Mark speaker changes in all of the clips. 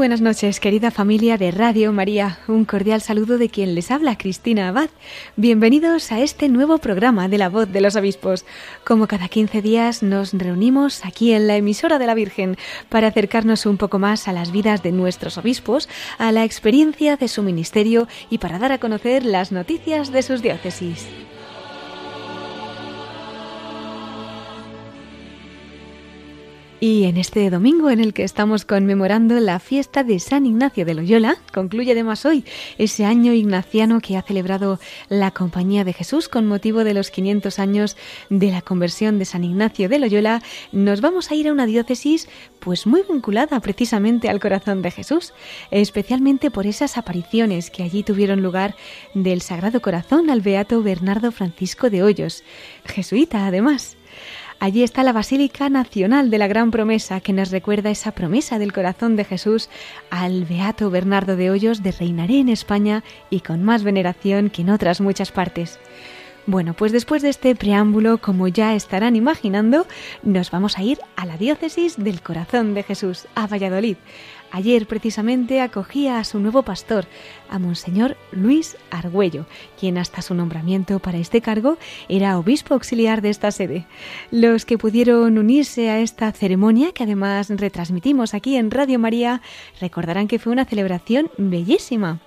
Speaker 1: Buenas noches, querida familia de Radio María. Un cordial saludo de quien les habla, Cristina Abad. Bienvenidos a este nuevo programa de la voz de los obispos. Como cada 15 días nos reunimos aquí en la emisora de la Virgen para acercarnos un poco más a las vidas de nuestros obispos, a la experiencia de su ministerio y para dar a conocer las noticias de sus diócesis. Y en este domingo en el que estamos conmemorando la fiesta de San Ignacio de Loyola, concluye además hoy ese año ignaciano que ha celebrado la Compañía de Jesús con motivo de los 500 años de la conversión de San Ignacio de Loyola, nos vamos a ir a una diócesis pues muy vinculada precisamente al corazón de Jesús, especialmente por esas apariciones que allí tuvieron lugar del Sagrado Corazón al beato Bernardo Francisco de Hoyos, jesuita además. Allí está la Basílica Nacional de la Gran Promesa, que nos recuerda esa promesa del corazón de Jesús al Beato Bernardo de Hoyos de reinaré en España y con más veneración que en otras muchas partes. Bueno, pues después de este preámbulo, como ya estarán imaginando, nos vamos a ir a la diócesis del corazón de Jesús, a Valladolid. Ayer precisamente acogía a su nuevo pastor, a Monseñor Luis Argüello, quien hasta su nombramiento para este cargo era obispo auxiliar de esta sede. Los que pudieron unirse a esta ceremonia, que además retransmitimos aquí en Radio María, recordarán que fue una celebración bellísima.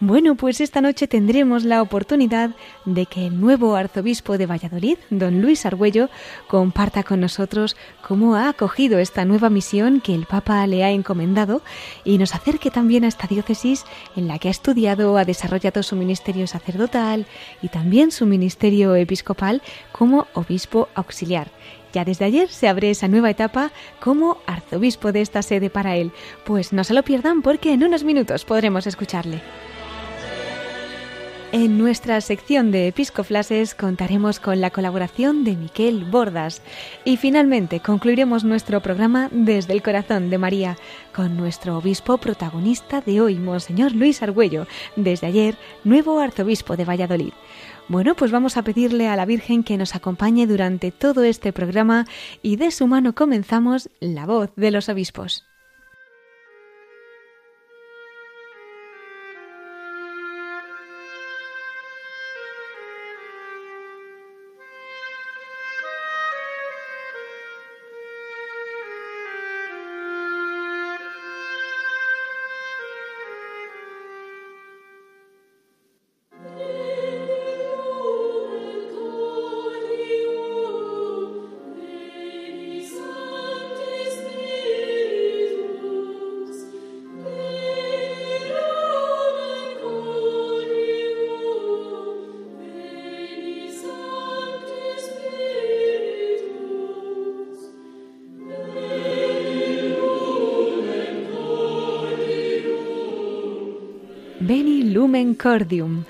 Speaker 1: Bueno, pues esta noche tendremos la oportunidad de que el nuevo arzobispo de Valladolid, don Luis Argüello, comparta con nosotros cómo ha acogido esta nueva misión que el Papa le ha encomendado y nos acerque también a esta diócesis en la que ha estudiado, ha desarrollado su ministerio sacerdotal y también su ministerio episcopal como obispo auxiliar. Ya desde ayer se abre esa nueva etapa como arzobispo de esta sede para él. Pues no se lo pierdan porque en unos minutos podremos escucharle. En nuestra sección de Episcoflases contaremos con la colaboración de Miquel Bordas y finalmente concluiremos nuestro programa desde el corazón de María con nuestro obispo protagonista de hoy, Monseñor Luis Argüello, desde ayer nuevo arzobispo de Valladolid. Bueno, pues vamos a pedirle a la Virgen que nos acompañe durante todo este programa y de su mano comenzamos la voz de los obispos.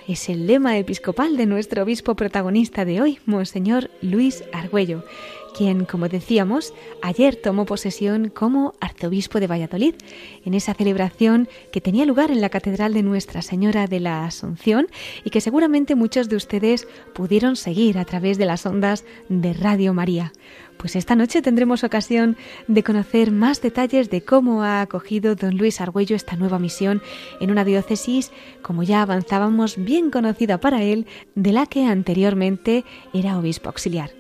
Speaker 1: Es el lema episcopal de nuestro obispo protagonista de hoy, Monseñor Luis Argüello, quien, como decíamos, ayer tomó posesión como arzobispo de Valladolid, en esa celebración que tenía lugar en la Catedral de Nuestra Señora de la Asunción y que seguramente muchos de ustedes pudieron seguir a través de las ondas de Radio María. Pues esta noche tendremos ocasión de conocer más detalles de cómo ha acogido don Luis Argüello esta nueva misión en una diócesis, como ya avanzábamos, bien conocida para él, de la que anteriormente era obispo auxiliar.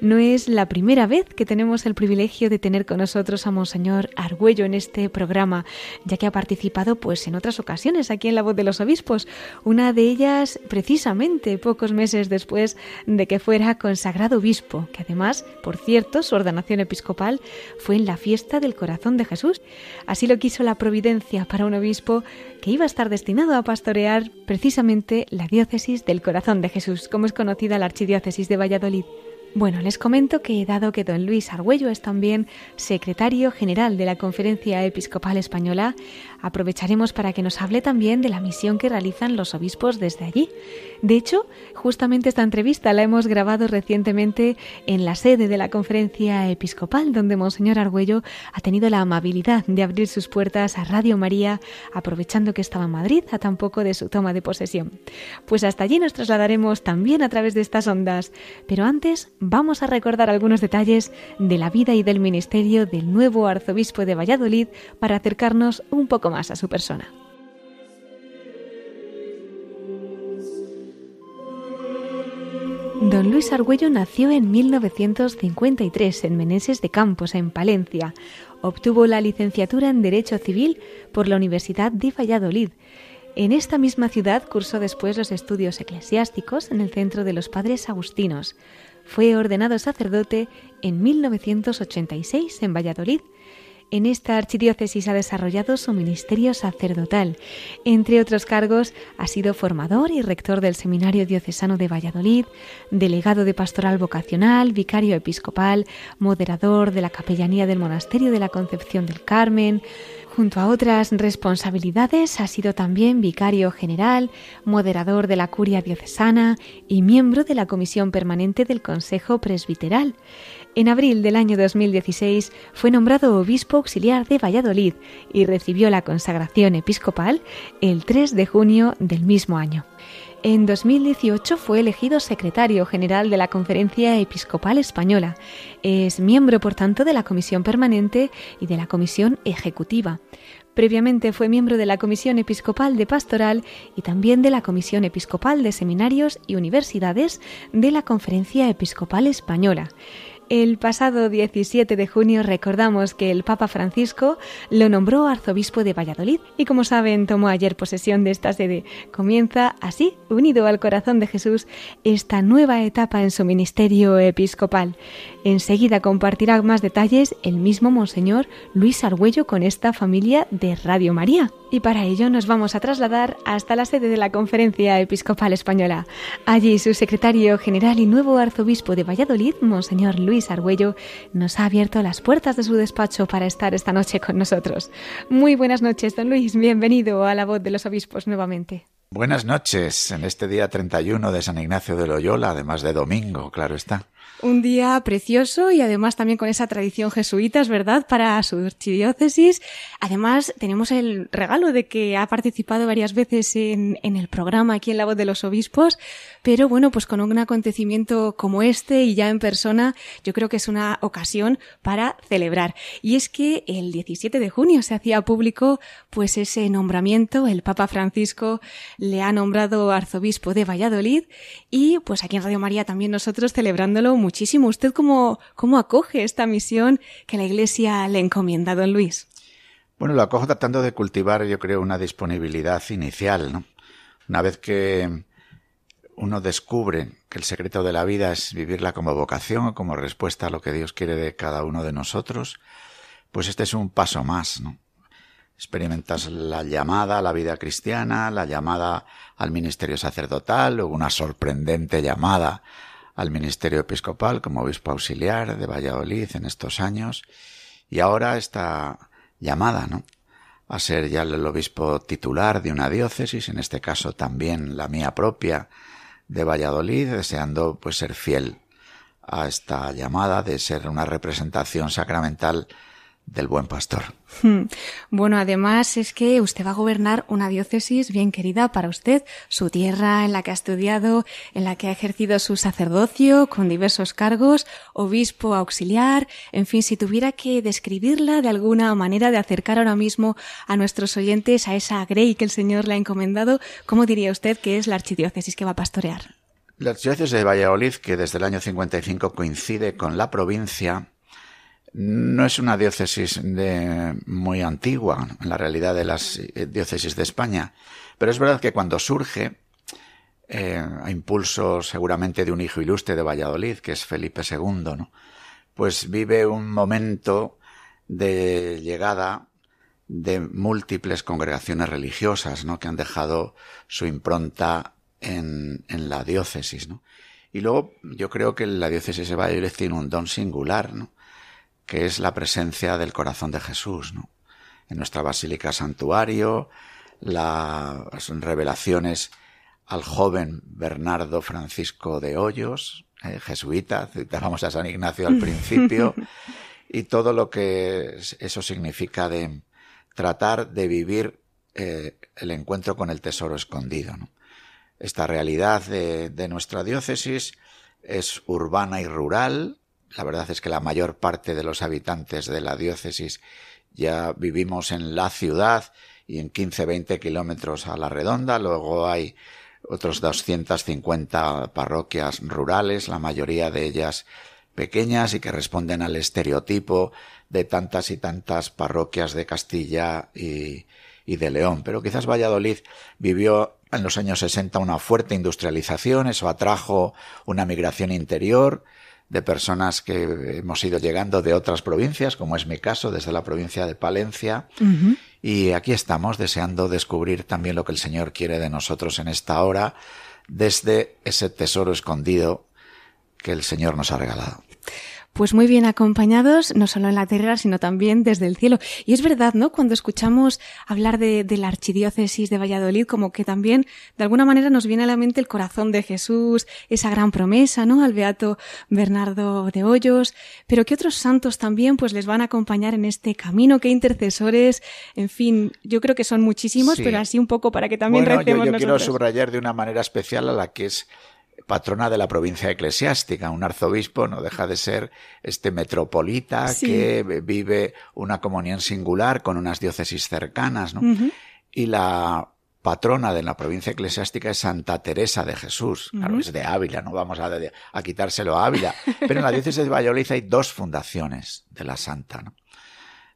Speaker 1: No es la primera vez que tenemos el privilegio de tener con nosotros a Monseñor Argüello en este programa, ya que ha participado pues en otras ocasiones aquí en La Voz de los Obispos, una de ellas precisamente pocos meses después de que fuera consagrado obispo, que además, por cierto, su ordenación episcopal fue en la fiesta del corazón de Jesús. Así lo quiso la providencia para un obispo que iba a estar destinado a pastorear precisamente la diócesis del corazón de Jesús, como es conocida la archidiócesis de Valladolid. Bueno, les comento que dado que don Luis Argüello es también secretario general de la Conferencia Episcopal Española, aprovecharemos para que nos hable también de la misión que realizan los obispos desde allí. De hecho, justamente esta entrevista la hemos grabado recientemente en la sede de la Conferencia Episcopal, donde Monseñor Argüello ha tenido la amabilidad de abrir sus puertas a Radio María, aprovechando que estaba en Madrid a tan poco de su toma de posesión. Pues hasta allí nos trasladaremos también a través de estas ondas, pero antes vamos a recordar algunos detalles de la vida y del ministerio del nuevo arzobispo de Valladolid para acercarnos un poco más a su persona. Don Luis Argüello nació en 1953 en Meneses de Campos, en Palencia. Obtuvo la licenciatura en Derecho Civil por la Universidad de Valladolid. En esta misma ciudad cursó después los estudios eclesiásticos en el Centro de los Padres Agustinos. Fue ordenado sacerdote en 1986 en Valladolid. En esta archidiócesis ha desarrollado su ministerio sacerdotal. Entre otros cargos, ha sido formador y rector del Seminario Diocesano de Valladolid, delegado de pastoral vocacional, vicario episcopal, moderador de la capellanía del Monasterio de la Concepción del Carmen, Junto a otras responsabilidades ha sido también vicario general, moderador de la curia diocesana y miembro de la comisión permanente del Consejo Presbiteral. En abril del año 2016 fue nombrado obispo auxiliar de Valladolid y recibió la consagración episcopal el 3 de junio del mismo año. En 2018 fue elegido secretario general de la Conferencia Episcopal Española. Es miembro, por tanto, de la Comisión Permanente y de la Comisión Ejecutiva. Previamente fue miembro de la Comisión Episcopal de Pastoral y también de la Comisión Episcopal de Seminarios y Universidades de la Conferencia Episcopal Española. El pasado 17 de junio recordamos que el Papa Francisco lo nombró arzobispo de Valladolid y como saben tomó ayer posesión de esta sede. Comienza así, unido al corazón de Jesús, esta nueva etapa en su ministerio episcopal. Enseguida compartirá más detalles el mismo Monseñor Luis Argüello con esta familia de Radio María. Y para ello nos vamos a trasladar hasta la sede de la Conferencia Episcopal Española. Allí su secretario general y nuevo arzobispo de Valladolid, Monseñor Luis Argüello, nos ha abierto las puertas de su despacho para estar esta noche con nosotros. Muy buenas noches, don Luis. Bienvenido a la voz de los obispos nuevamente.
Speaker 2: Buenas noches, en este día 31 de San Ignacio de Loyola, además de domingo, claro está.
Speaker 1: Un día precioso y además también con esa tradición jesuita, es verdad, para su archidiócesis. Además, tenemos el regalo de que ha participado varias veces en, en, el programa aquí en La Voz de los Obispos, pero bueno, pues con un acontecimiento como este y ya en persona, yo creo que es una ocasión para celebrar. Y es que el 17 de junio se hacía público pues ese nombramiento, el Papa Francisco le ha nombrado arzobispo de Valladolid y pues aquí en Radio María también nosotros celebrándolo muchísimo. ¿Usted cómo, cómo acoge esta misión que la Iglesia le encomienda, don Luis?
Speaker 2: Bueno, lo acojo tratando de cultivar, yo creo, una disponibilidad inicial, ¿no? Una vez que uno descubre que el secreto de la vida es vivirla como vocación, como respuesta a lo que Dios quiere de cada uno de nosotros, pues este es un paso más, ¿no? Experimentas la llamada a la vida cristiana, la llamada al ministerio sacerdotal, o una sorprendente llamada al ministerio episcopal como obispo auxiliar de Valladolid en estos años y ahora esta llamada, ¿no? a ser ya el obispo titular de una diócesis, en este caso también la mía propia de Valladolid, deseando pues ser fiel a esta llamada de ser una representación sacramental del buen pastor.
Speaker 1: Hmm. Bueno, además es que usted va a gobernar una diócesis bien querida para usted, su tierra en la que ha estudiado, en la que ha ejercido su sacerdocio con diversos cargos, obispo auxiliar, en fin, si tuviera que describirla de alguna manera de acercar ahora mismo a nuestros oyentes a esa grey que el Señor le ha encomendado, ¿cómo diría usted que es la archidiócesis que va a pastorear?
Speaker 2: La archidiócesis de Valladolid, que desde el año 55 coincide con la provincia, no es una diócesis de, muy antigua en la realidad de las eh, diócesis de España, pero es verdad que cuando surge, eh, a impulso seguramente de un hijo ilustre de Valladolid, que es Felipe II, ¿no? pues vive un momento de llegada de múltiples congregaciones religiosas, ¿no? que han dejado su impronta en, en la diócesis, ¿no? Y luego yo creo que la diócesis de Valladolid tiene un don singular, ¿no? Que es la presencia del corazón de Jesús, ¿no? En nuestra basílica santuario, las revelaciones al joven Bernardo Francisco de Hoyos, eh, jesuita, citábamos a San Ignacio al principio, y todo lo que eso significa de tratar de vivir eh, el encuentro con el tesoro escondido. ¿no? Esta realidad de, de nuestra diócesis es urbana y rural. La verdad es que la mayor parte de los habitantes de la diócesis ya vivimos en la ciudad y en 15-20 kilómetros a la redonda. Luego hay otros 250 parroquias rurales, la mayoría de ellas pequeñas y que responden al estereotipo de tantas y tantas parroquias de Castilla y, y de León. Pero quizás Valladolid vivió en los años 60 una fuerte industrialización, eso atrajo una migración interior de personas que hemos ido llegando de otras provincias, como es mi caso, desde la provincia de Palencia. Y aquí estamos deseando descubrir también lo que el Señor quiere de nosotros en esta hora, desde ese tesoro escondido que el Señor nos ha regalado
Speaker 1: pues muy bien acompañados, no solo en la tierra, sino también desde el cielo. Y es verdad, ¿no? Cuando escuchamos hablar de, la archidiócesis de Valladolid, como que también, de alguna manera, nos viene a la mente el corazón de Jesús, esa gran promesa, ¿no? Al beato Bernardo de Hoyos, pero que otros santos también, pues les van a acompañar en este camino, qué intercesores, en fin, yo creo que son muchísimos, pero así un poco para que también
Speaker 2: bueno, yo, yo quiero subrayar de una manera especial a la que es patrona de la provincia eclesiástica. Un arzobispo no deja de ser este metropolita que vive una comunión singular con unas diócesis cercanas, ¿no? Y la patrona de la provincia eclesiástica es Santa Teresa de Jesús. Claro, es de Ávila, no vamos a, a, quitárselo a Ávila. Pero en la diócesis de Valladolid hay dos fundaciones de la santa, ¿no?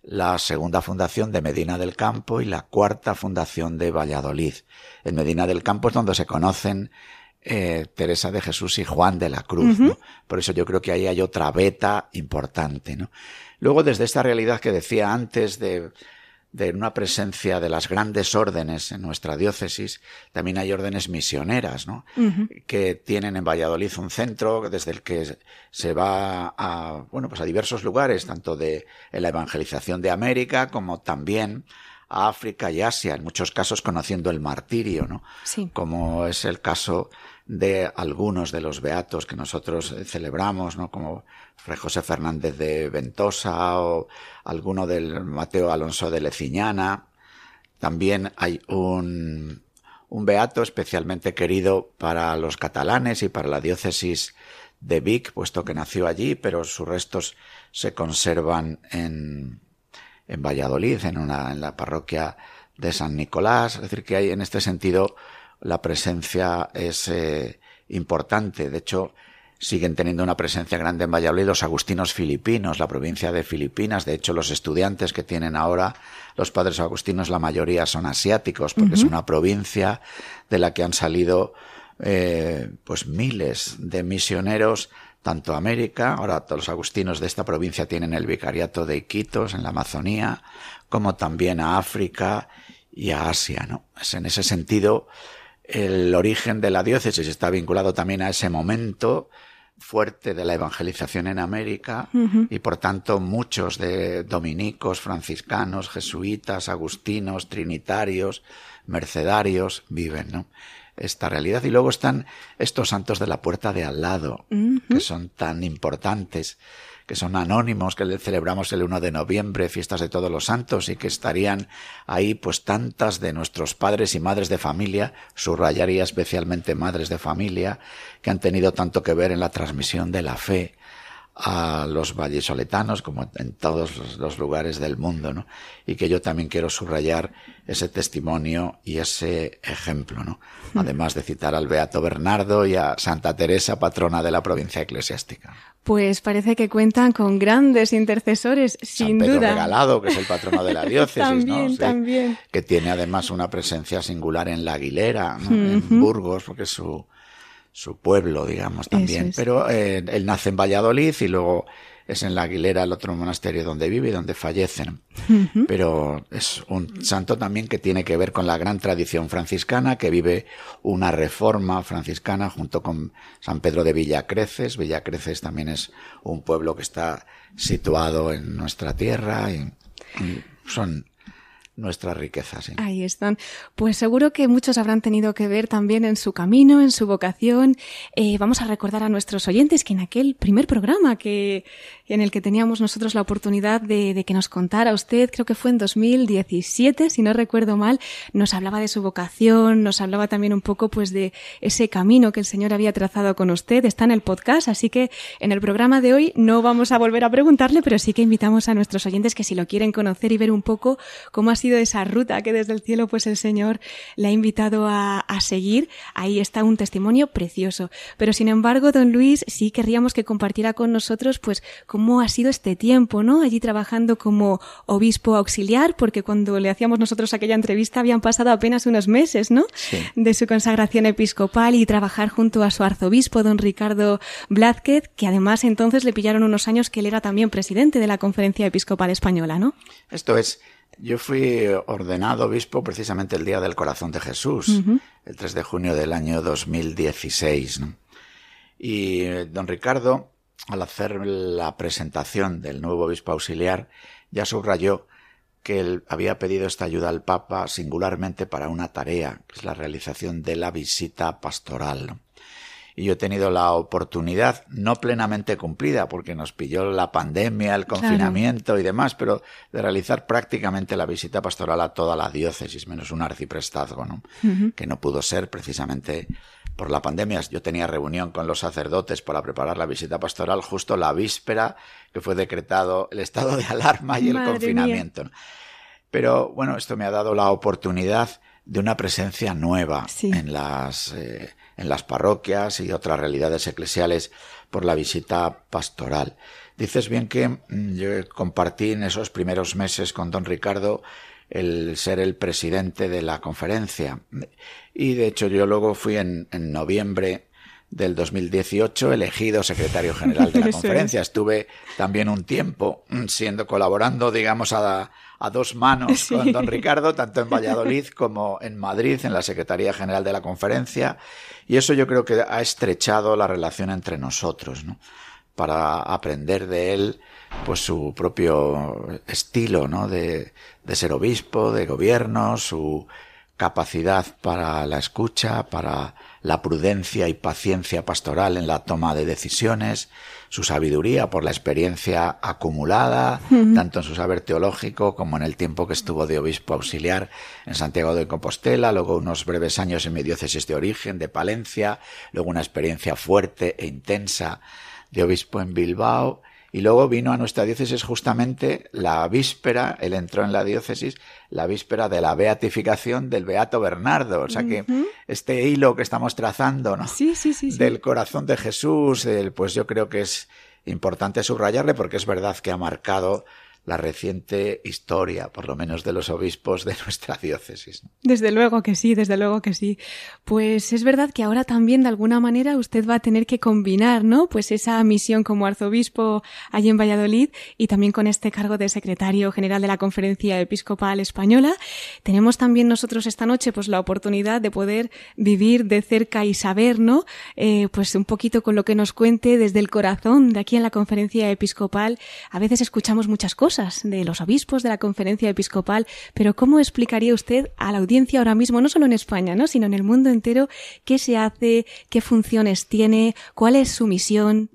Speaker 2: La segunda fundación de Medina del Campo y la cuarta fundación de Valladolid. En Medina del Campo es donde se conocen eh, Teresa de Jesús y Juan de la Cruz. ¿no? Por eso yo creo que ahí hay otra beta importante. ¿no? Luego, desde esta realidad que decía antes de, de una presencia de las grandes órdenes en nuestra diócesis, también hay órdenes misioneras, ¿no? Que tienen en Valladolid un centro desde el que se va a, bueno, pues a diversos lugares, tanto de en la evangelización de América como también a África y Asia, en muchos casos conociendo el martirio, ¿no?
Speaker 1: Sí.
Speaker 2: Como es el caso de algunos de los beatos que nosotros eh, celebramos, ¿no? Como Fray José Fernández de Ventosa o alguno del Mateo Alonso de Leciñana. También hay un, un beato especialmente querido para los catalanes y para la diócesis de Vic, puesto que nació allí, pero sus restos se conservan en, en Valladolid, en una, en la parroquia de San Nicolás. Es decir, que hay en este sentido la presencia es eh, importante. De hecho, siguen teniendo una presencia grande en Valladolid los agustinos filipinos, la provincia de Filipinas. De hecho, los estudiantes que tienen ahora los padres agustinos, la mayoría son asiáticos, porque es una provincia de la que han salido eh, pues miles de misioneros tanto a América, ahora todos los agustinos de esta provincia tienen el vicariato de Iquitos en la Amazonía, como también a África y a Asia, ¿no? Es en ese sentido el origen de la diócesis está vinculado también a ese momento fuerte de la evangelización en América y por tanto muchos de dominicos, franciscanos, jesuitas, agustinos, trinitarios, mercedarios viven ¿no? esta realidad. Y luego están estos santos de la puerta de al lado, que son tan importantes que son anónimos, que celebramos el 1 de noviembre, fiestas de todos los santos, y que estarían ahí pues tantas de nuestros padres y madres de familia, subrayaría especialmente madres de familia, que han tenido tanto que ver en la transmisión de la fe a los vallesoletanos como en todos los lugares del mundo, ¿no? Y que yo también quiero subrayar ese testimonio y ese ejemplo, ¿no? Hmm. Además de citar al Beato Bernardo y a Santa Teresa, patrona de la provincia eclesiástica.
Speaker 1: Pues parece que cuentan con grandes intercesores, sin
Speaker 2: Pedro
Speaker 1: duda.
Speaker 2: Regalado, que es el patrono de la diócesis,
Speaker 1: también,
Speaker 2: ¿no?
Speaker 1: también.
Speaker 2: Que tiene además una presencia singular en la Aguilera, ¿no? en Burgos, porque su, su pueblo, digamos, también.
Speaker 1: es.
Speaker 2: Pero eh, él nace en Valladolid y luego es en la Aguilera el otro monasterio donde vive y donde fallecen. Pero es un santo también que tiene que ver con la gran tradición franciscana, que vive una reforma franciscana junto con San Pedro de Villacreces. Villacreces también es un pueblo que está situado en nuestra tierra y, y son nuestra riqueza. Sí.
Speaker 1: Ahí están. Pues seguro que muchos habrán tenido que ver también en su camino, en su vocación. Eh, vamos a recordar a nuestros oyentes que en aquel primer programa que, en el que teníamos nosotros la oportunidad de, que nos contara usted, creo que fue en 2017, si no recuerdo mal, nos hablaba de su vocación, nos hablaba también un poco pues de ese camino que el Señor había trazado con usted. Está en el podcast, así que en el programa de hoy no vamos a volver a preguntarle, pero sí que invitamos a nuestros oyentes que si lo quieren conocer y ver un poco cómo ha sido esa ruta que desde el cielo pues el Señor le ha invitado a seguir. Ahí está un testimonio precioso. Pero sin embargo, don Luis, sí querríamos que compartiera con nosotros pues cómo ha sido este tiempo, ¿no? Allí trabajando como obispo auxiliar, porque cuando le hacíamos nosotros aquella entrevista habían pasado apenas unos meses, ¿no?
Speaker 2: Sí.
Speaker 1: De su consagración episcopal y trabajar junto a su arzobispo, don Ricardo Blázquez, que además entonces le pillaron unos años que él era también presidente de la Conferencia Episcopal Española, ¿no?
Speaker 2: Esto es, yo fui ordenado obispo precisamente el día del corazón de Jesús, uh -huh. el 3 de junio del año 2016. ¿no? Y eh, don Ricardo, al hacer la presentación del nuevo obispo auxiliar, ya subrayó que él había pedido esta ayuda al Papa singularmente para una tarea, que es la realización de la visita pastoral. y yo he tenido la oportunidad, no plenamente cumplida, porque nos pilló la pandemia, el confinamiento claro. y demás, pero de realizar prácticamente la visita pastoral a toda la diócesis, menos un arciprestazgo, ¿no? Uh -huh. Que no pudo ser precisamente por la pandemia. Yo tenía reunión con los sacerdotes para preparar la visita pastoral justo la víspera que fue decretado el estado de alarma y
Speaker 1: Madre
Speaker 2: el confinamiento.
Speaker 1: Mía.
Speaker 2: Pero bueno, esto me ha dado la oportunidad de una presencia nueva
Speaker 1: sí.
Speaker 2: en las eh, en las parroquias y otras realidades eclesiales por la visita pastoral. Dices bien que mm, yo compartí en esos primeros meses con don Ricardo el ser el presidente de la conferencia. Y de hecho yo luego fui en, en noviembre del 2018 elegido secretario general de la conferencia. Estuve también un tiempo siendo colaborando, digamos, a, a dos manos
Speaker 1: Sí.
Speaker 2: con don Ricardo, tanto en Valladolid como en Madrid, en la Secretaría General de la Conferencia. Y eso yo creo que ha estrechado la relación entre nosotros, ¿no? Para aprender de él, pues su propio estilo, ¿no? De, de ser obispo, de gobierno, su capacidad para la escucha, para la prudencia y paciencia pastoral en la toma de decisiones, su sabiduría por la experiencia acumulada, uh -huh. tanto en su saber teológico como en el tiempo que estuvo de obispo auxiliar en Santiago de Compostela, luego unos breves años en mi diócesis de origen, de Palencia, luego una experiencia fuerte e intensa de obispo en Bilbao, y luego vino a nuestra diócesis justamente la víspera, él entró en la diócesis, la víspera de la beatificación del Beato Bernardo. O sea uh -huh. que este hilo que estamos trazando, ¿no?
Speaker 1: Sí, sí, sí, sí.
Speaker 2: Del corazón de Jesús, el, pues yo creo que es importante subrayarle porque es verdad que ha marcado la reciente historia, por lo menos de los obispos de nuestra diócesis.
Speaker 1: Desde luego que sí, desde luego que sí. Pues es verdad que ahora también de alguna manera usted va a tener que combinar, ¿no? Pues esa misión como arzobispo allí en Valladolid y también con este cargo de secretario general de la Conferencia Episcopal Española. Tenemos también nosotros esta noche pues la oportunidad de poder vivir de cerca y saber, ¿no? Eh, pues un poquito con lo que nos cuente desde el corazón de aquí en la Conferencia Episcopal. A veces escuchamos muchas cosas de los obispos de la conferencia episcopal, pero ¿cómo explicaría usted a la audiencia ahora mismo, no solo en España, ¿no? sino en el mundo entero, qué se hace, qué funciones tiene, cuál es su misión?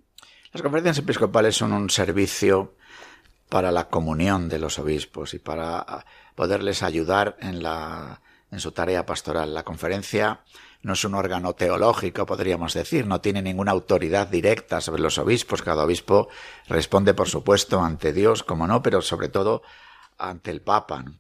Speaker 2: Las conferencias episcopales son un servicio para la comunión de los obispos y para poderles ayudar en la en su tarea pastoral. La conferencia no es un órgano teológico, podríamos decir, no tiene ninguna autoridad directa sobre los obispos. Cada obispo responde, por supuesto, ante Dios, como no, pero sobre todo ante el Papa. ¿no?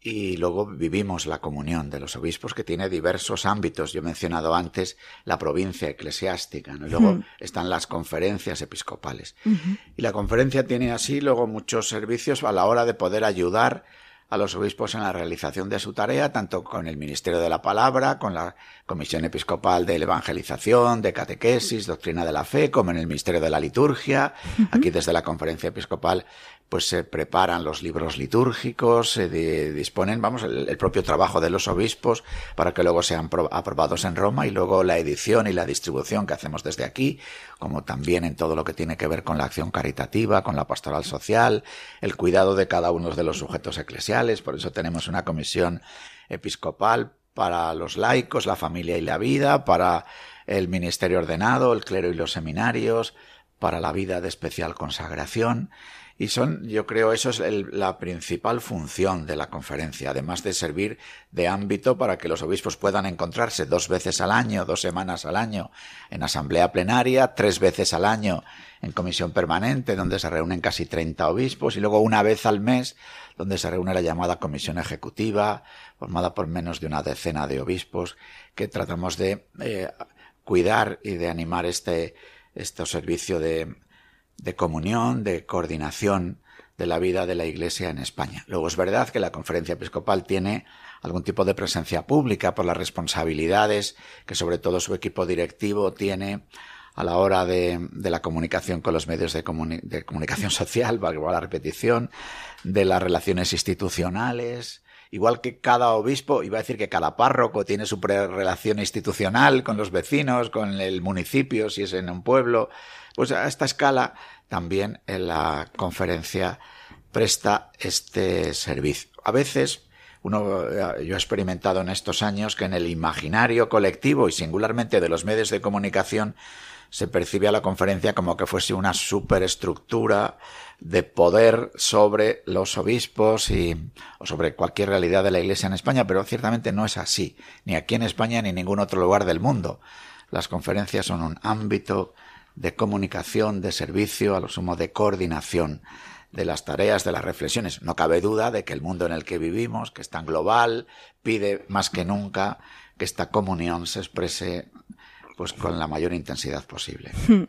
Speaker 2: Y luego vivimos la comunión de los obispos que tiene diversos ámbitos. Yo he mencionado antes la provincia eclesiástica, ¿no? y luego uh -huh. están las conferencias episcopales. Uh -huh. Y la conferencia tiene así luego muchos servicios a la hora de poder ayudar a los obispos en la realización de su tarea, tanto con el Ministerio de la Palabra, con la Comisión Episcopal de Evangelización, de Catequesis, Doctrina de la Fe, como en el Ministerio de la Liturgia. Aquí desde la Conferencia Episcopal pues se preparan los libros litúrgicos, se disponen, vamos, el, propio trabajo de los obispos para que luego sean aprobados en Roma y luego la edición y la distribución que hacemos desde aquí, como también en todo lo que tiene que ver con la acción caritativa, con la pastoral social, el cuidado de cada uno de los sujetos eclesiales, por eso tenemos una comisión episcopal para los laicos, la familia y la vida, para el ministerio ordenado, el clero y los seminarios, para la vida de especial consagración y son, yo creo, eso es la principal función de la conferencia, además de servir de ámbito para que los obispos puedan encontrarse dos veces al año, dos semanas al año en asamblea plenaria, tres veces al año en comisión permanente, donde se reúnen casi 30 obispos, y luego una vez al mes, donde se reúne la llamada comisión ejecutiva, formada por menos de una decena de obispos, que tratamos de eh, cuidar y de animar este, este servicio de de comunión, de coordinación de la vida de la Iglesia en España. Luego es verdad que la conferencia episcopal tiene algún tipo de presencia pública por las responsabilidades que sobre todo su equipo directivo tiene a la hora de, la comunicación con los medios de, comunicación social, valga la repetición, de las relaciones institucionales, igual que cada obispo, iba a decir que cada párroco tiene su relación institucional con los vecinos, con el municipio, si es en un pueblo, pues a esta escala también la conferencia presta este servicio. A veces uno, yo he experimentado en estos años que en el imaginario colectivo y singularmente de los medios de comunicación se percibe a la conferencia como que fuese una superestructura de poder sobre los obispos y o sobre cualquier realidad de la Iglesia en España, pero ciertamente no es así, ni aquí en España ni en ningún otro lugar del mundo. Las conferencias son un ámbito de comunicación, de servicio, a lo sumo de coordinación de las tareas, de las reflexiones. No cabe duda de que el mundo en el que vivimos, que es tan global, pide más que nunca que esta comunión se exprese pues con la mayor intensidad posible.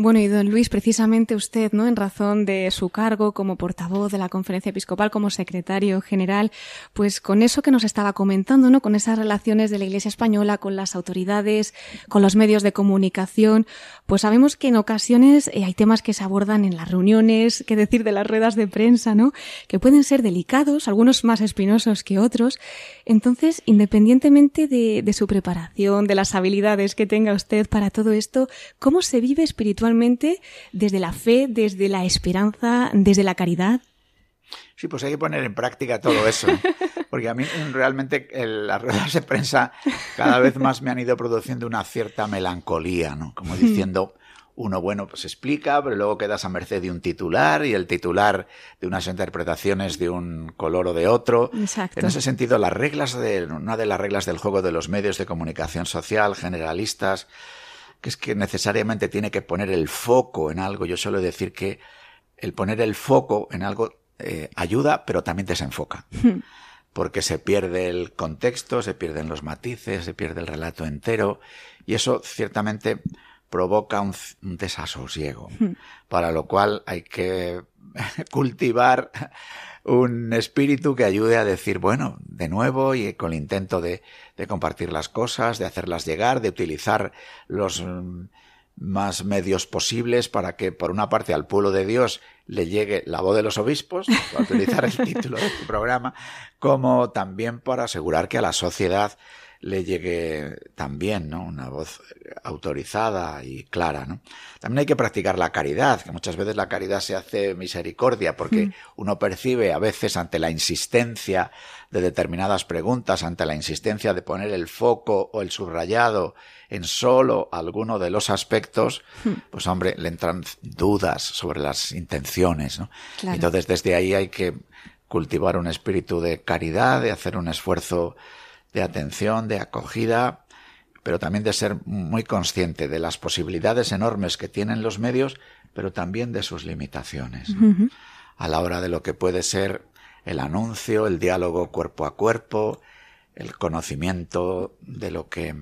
Speaker 1: Bueno, y don Luis, precisamente usted, ¿no? En razón de su cargo como portavoz de la Conferencia Episcopal, como secretario general, pues con eso que nos estaba comentando, ¿no? Con esas relaciones de la Iglesia española con las autoridades, con los medios de comunicación, pues sabemos que en ocasiones eh, hay temas que se abordan en las reuniones, qué decir de las ruedas de prensa, ¿no? Que pueden ser delicados, algunos más espinosos que otros. Entonces, independientemente de, de su preparación, de las habilidades que tenga usted para todo esto, ¿cómo se vive espiritualmente desde la fe, desde la esperanza, desde la caridad?
Speaker 2: Sí, pues hay que poner en práctica todo eso. Porque a mí realmente las ruedas de prensa cada vez más me han ido produciendo una cierta melancolía, ¿no? Como diciendo, uno, bueno, pues explica, pero luego quedas a merced de un titular y el titular de unas interpretaciones de un color o de otro.
Speaker 1: Exacto.
Speaker 2: En ese sentido, las reglas de, una de las reglas del juego de los medios de comunicación social generalistas que es que necesariamente tiene que poner el foco en algo. Yo suelo decir que el poner el foco en algo eh, ayuda, pero también desenfoca. Hmm. Porque se pierde el contexto, se pierden los matices, se pierde el relato entero, y eso ciertamente provoca un, desasosiego, hmm. para lo cual hay que cultivar un espíritu que ayude a decir, bueno, de nuevo y con el intento de, de compartir las cosas, de hacerlas llegar, de utilizar los mm, más medios posibles para que, por una parte, al pueblo de Dios le llegue la voz de los obispos, para utilizar el título de tu programa, como también para asegurar que a la sociedad le llegue también, ¿no? Una voz autorizada y clara, ¿no? También hay que practicar la caridad, que muchas veces la caridad se hace misericordia, porque mm. uno percibe a veces ante la insistencia de determinadas preguntas, ante la insistencia de poner el foco o el subrayado en solo alguno de los aspectos, mm. pues hombre, le entran dudas sobre las intenciones, ¿no? Entonces desde ahí hay que cultivar un espíritu de caridad, de hacer un esfuerzo de atención, de acogida, pero también de ser muy consciente de las posibilidades enormes que tienen los medios, pero también de sus limitaciones. A la hora de lo que puede ser el anuncio, el diálogo cuerpo a cuerpo, el conocimiento de lo que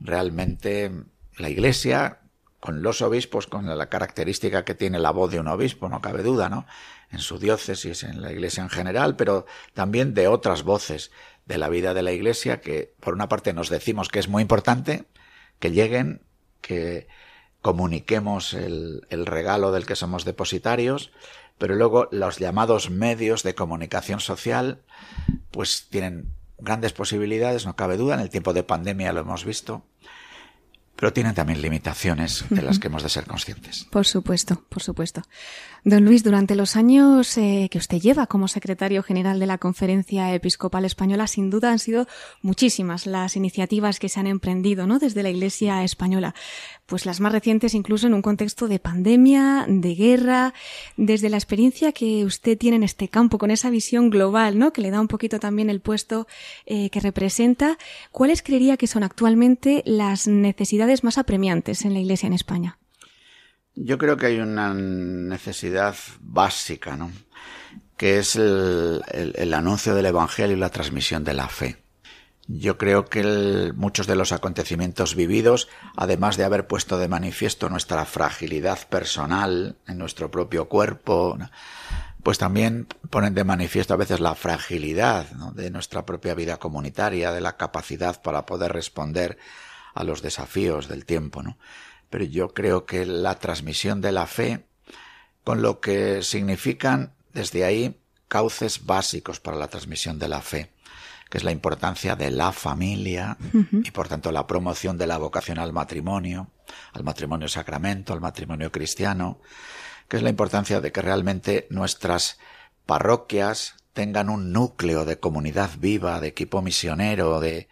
Speaker 2: realmente la Iglesia, con los obispos, con la característica que tiene la voz de un obispo, no cabe duda, ¿no? En su diócesis, en la iglesia en general, pero también de otras voces de la vida de la iglesia que, por una parte, nos decimos que es muy importante que lleguen, que comuniquemos el, el regalo del que somos depositarios, pero luego los llamados medios de comunicación social, pues tienen grandes posibilidades, no cabe duda, en el tiempo de pandemia lo hemos visto, pero tienen también limitaciones de las que hemos de ser conscientes.
Speaker 1: Por supuesto, por supuesto. Don Luis, durante los años eh, que usted lleva como secretario general de la Conferencia Episcopal Española, sin duda han sido muchísimas las iniciativas que se han emprendido, ¿no? Desde la Iglesia española. Pues las más recientes incluso en un contexto de pandemia, de guerra, desde la experiencia que usted tiene en este campo, con esa visión global, ¿no? Que le da un poquito también el puesto eh, que representa. ¿Cuáles creería que son actualmente las necesidades más apremiantes en la Iglesia en España?
Speaker 2: Yo creo que hay una necesidad básica, ¿no? Que es el, anuncio del Evangelio y la transmisión de la fe. Yo creo que muchos de los acontecimientos vividos, además de haber puesto de manifiesto nuestra fragilidad personal en nuestro propio cuerpo, pues también ponen de manifiesto a veces la fragilidad de nuestra propia vida comunitaria, de la capacidad para poder responder a los desafíos del tiempo, ¿no? Pero yo creo que la transmisión de la fe, con lo que significan desde ahí cauces básicos para la transmisión de la fe, que es la importancia de la familia y por tanto la promoción de la vocación al matrimonio, al matrimonio sacramento, al matrimonio cristiano, que es la importancia de que realmente nuestras parroquias tengan un núcleo de comunidad viva, de equipo misionero, de,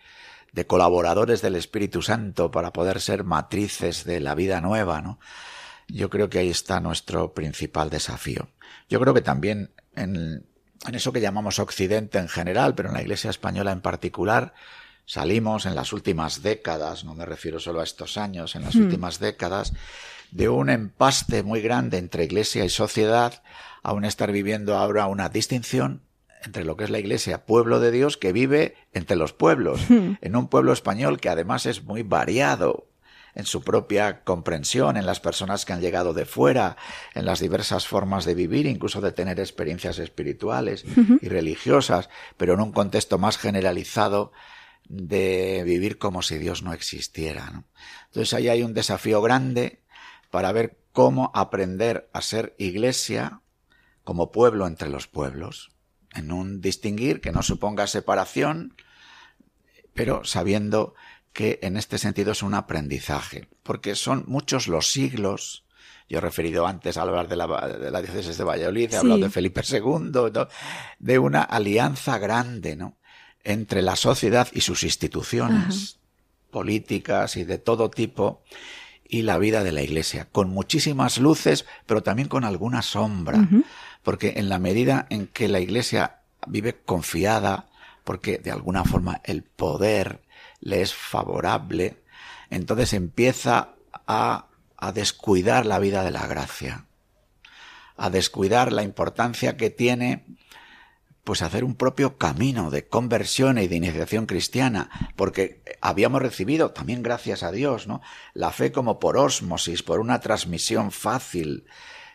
Speaker 2: de colaboradores del Espíritu Santo para poder ser matrices de la vida nueva, ¿no? Yo creo que ahí está nuestro principal desafío. Yo creo que también en, en eso que llamamos Occidente en general, pero en la Iglesia española en particular, salimos en las últimas décadas, no me refiero solo a estos años, en las hmm. últimas décadas, de un empaste muy grande entre Iglesia y sociedad, aún estar viviendo ahora una distinción entre lo que es la Iglesia, pueblo de Dios que vive entre los pueblos, hmm. en un pueblo español que además es muy variado en su propia comprensión, en las personas que han llegado de fuera, en las diversas formas de vivir, incluso de tener experiencias espirituales y religiosas, pero en un contexto más generalizado de vivir como si Dios no existiera. Entonces ahí hay un desafío grande para ver cómo aprender a ser iglesia como pueblo entre los pueblos en un distinguir que no suponga separación, pero sabiendo que en este sentido es un aprendizaje, porque son muchos los siglos. Yo he referido antes a hablar de la, de la diócesis de Valladolid, he hablado de Felipe II, de una alianza grande, ¿no? Entre la sociedad y sus instituciones políticas y de todo tipo y la vida de la iglesia, con muchísimas luces, pero también con alguna sombra porque en la medida en que la Iglesia vive confiada, porque de alguna forma el poder le es favorable, entonces empieza a, a descuidar la vida de la gracia, a descuidar la importancia que tiene pues hacer un propio camino de conversión y de iniciación cristiana, porque habíamos recibido, también gracias a Dios, ¿no? La fe como por ósmosis, por una transmisión fácil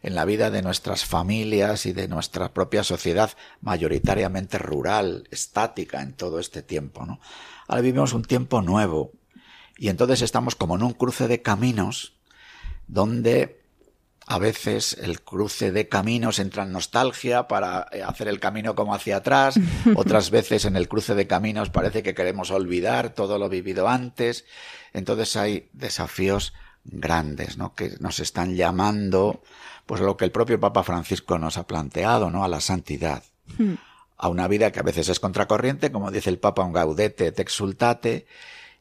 Speaker 2: en la vida de nuestras familias y de nuestra propia sociedad mayoritariamente rural, estática en todo este tiempo, ¿no? Ahora vivimos un tiempo nuevo y entonces estamos como en un cruce de caminos donde a veces el cruce de caminos entra en nostalgia para eh, hacer el camino como hacia atrás, otras veces en el cruce de caminos parece que queremos olvidar todo lo vivido antes. Entonces hay desafíos grandes, ¿no? Que nos están llamando pues lo que el propio Papa Francisco nos ha planteado, ¿no? A la santidad. Hmm. A una vida que a veces es contracorriente, como dice el Papa, un gaudete et exultate,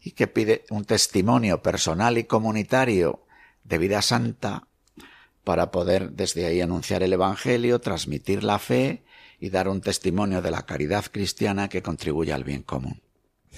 Speaker 2: y que pide un testimonio personal y comunitario de vida santa para poder desde ahí anunciar el Evangelio, transmitir la fe y dar un testimonio de la caridad cristiana que contribuye al bien común.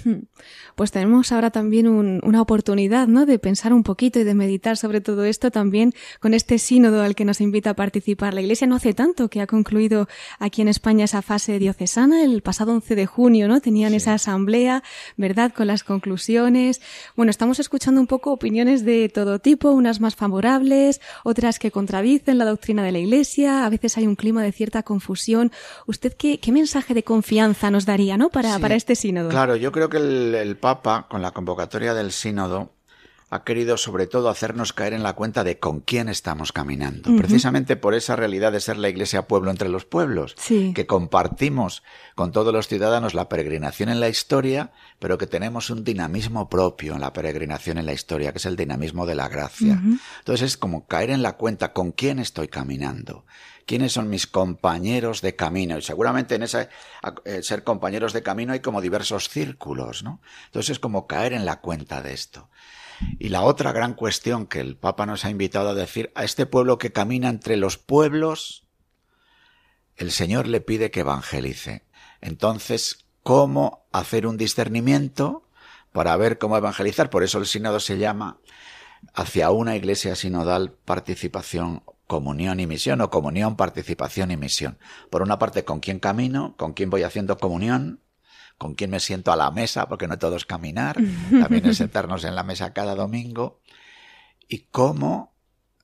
Speaker 1: Hmm. Pues tenemos ahora también una oportunidad, ¿no? De pensar un poquito y de meditar sobre todo esto también con este sínodo al que nos invita a participar. La Iglesia no hace tanto que ha concluido aquí en España esa fase diocesana. El pasado 11 de junio, ¿no? Tenían esa asamblea, ¿verdad? Con las conclusiones. Bueno, estamos escuchando un poco opiniones de todo tipo, unas más favorables, otras que contradicen la doctrina de la Iglesia. A veces hay un clima de cierta confusión. ¿Usted qué, mensaje de confianza nos daría, ¿no? Para, para este sínodo.
Speaker 2: Claro, yo creo que el, Papa, con la convocatoria del sínodo, ha querido sobre todo hacernos caer en la cuenta de con quién estamos caminando, precisamente por esa realidad de ser la Iglesia pueblo entre los pueblos, que compartimos con todos los ciudadanos la peregrinación en la historia, pero que tenemos un dinamismo propio en la peregrinación en la historia, que es el dinamismo de la gracia. Entonces es como caer en la cuenta con quién estoy caminando quiénes son mis compañeros de camino. Y seguramente en ese eh, ser compañeros de camino hay como diversos círculos, ¿no? Entonces es como caer en la cuenta de esto. Y la otra gran cuestión que el Papa nos ha invitado a decir, a este pueblo que camina entre los pueblos, el Señor le pide que evangelice. Entonces, ¿cómo hacer un discernimiento para ver cómo evangelizar? Por eso el sínodo se llama hacia una iglesia sinodal, participación, comunión y misión, o comunión, participación y misión. Por una parte, con quién camino, con quién voy haciendo comunión, con quién me siento a la mesa, porque no todo es caminar, también es sentarnos en la mesa cada domingo, y cómo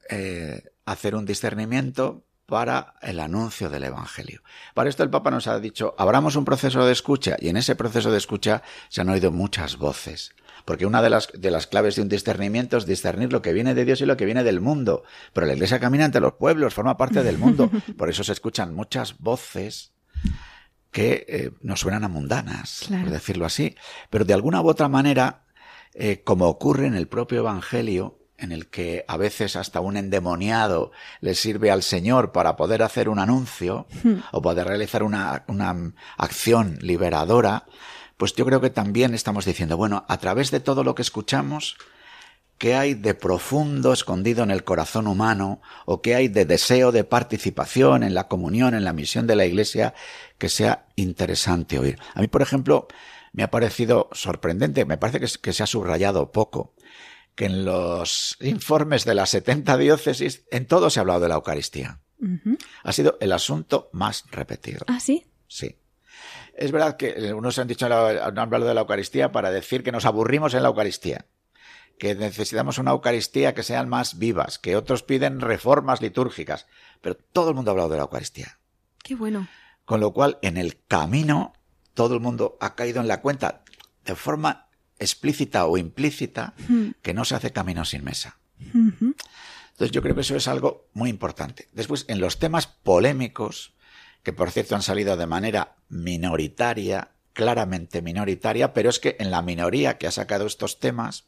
Speaker 2: eh, hacer un discernimiento para el anuncio del Evangelio. Para esto el Papa nos ha dicho, abramos un proceso de escucha, y en ese proceso de escucha se han oído muchas voces. Porque una de las, de las claves de un discernimiento es discernir lo que viene de Dios y lo que viene del mundo. Pero la iglesia camina entre los pueblos, forma parte del mundo. Por eso se escuchan muchas voces que eh, nos suenan a mundanas, por decirlo así. Pero de alguna u otra manera, eh, como ocurre en el propio Evangelio, en el que a veces hasta un endemoniado le sirve al Señor para poder hacer un anuncio hmm. o poder realizar una, una acción liberadora, pues yo creo que también estamos diciendo, bueno, a través de todo lo que escuchamos, ¿qué hay de profundo escondido en el corazón humano o qué hay de deseo de participación en la comunión, en la misión de la Iglesia que sea interesante oír? A mí, por ejemplo, me ha parecido sorprendente, me parece que, se ha subrayado poco, que en los informes de las 70 diócesis, en todo se ha hablado de la Eucaristía. Ha sido el asunto más repetido.
Speaker 1: ¿Ah, sí?
Speaker 2: Sí. Es verdad que unos han dicho, han hablado de la Eucaristía para decir que nos aburrimos en la Eucaristía, que necesitamos una Eucaristía que sean más vivas, que otros piden reformas litúrgicas, pero todo el mundo ha hablado de la Eucaristía.
Speaker 1: Qué bueno.
Speaker 2: Con lo cual, en el camino, todo el mundo ha caído en la cuenta, de forma explícita o implícita, hmm. que no se hace camino sin mesa. Entonces yo creo que eso es algo muy importante. Después, en los temas polémicos, que por cierto han salido de manera minoritaria, claramente minoritaria, pero es que en la minoría que ha sacado estos temas,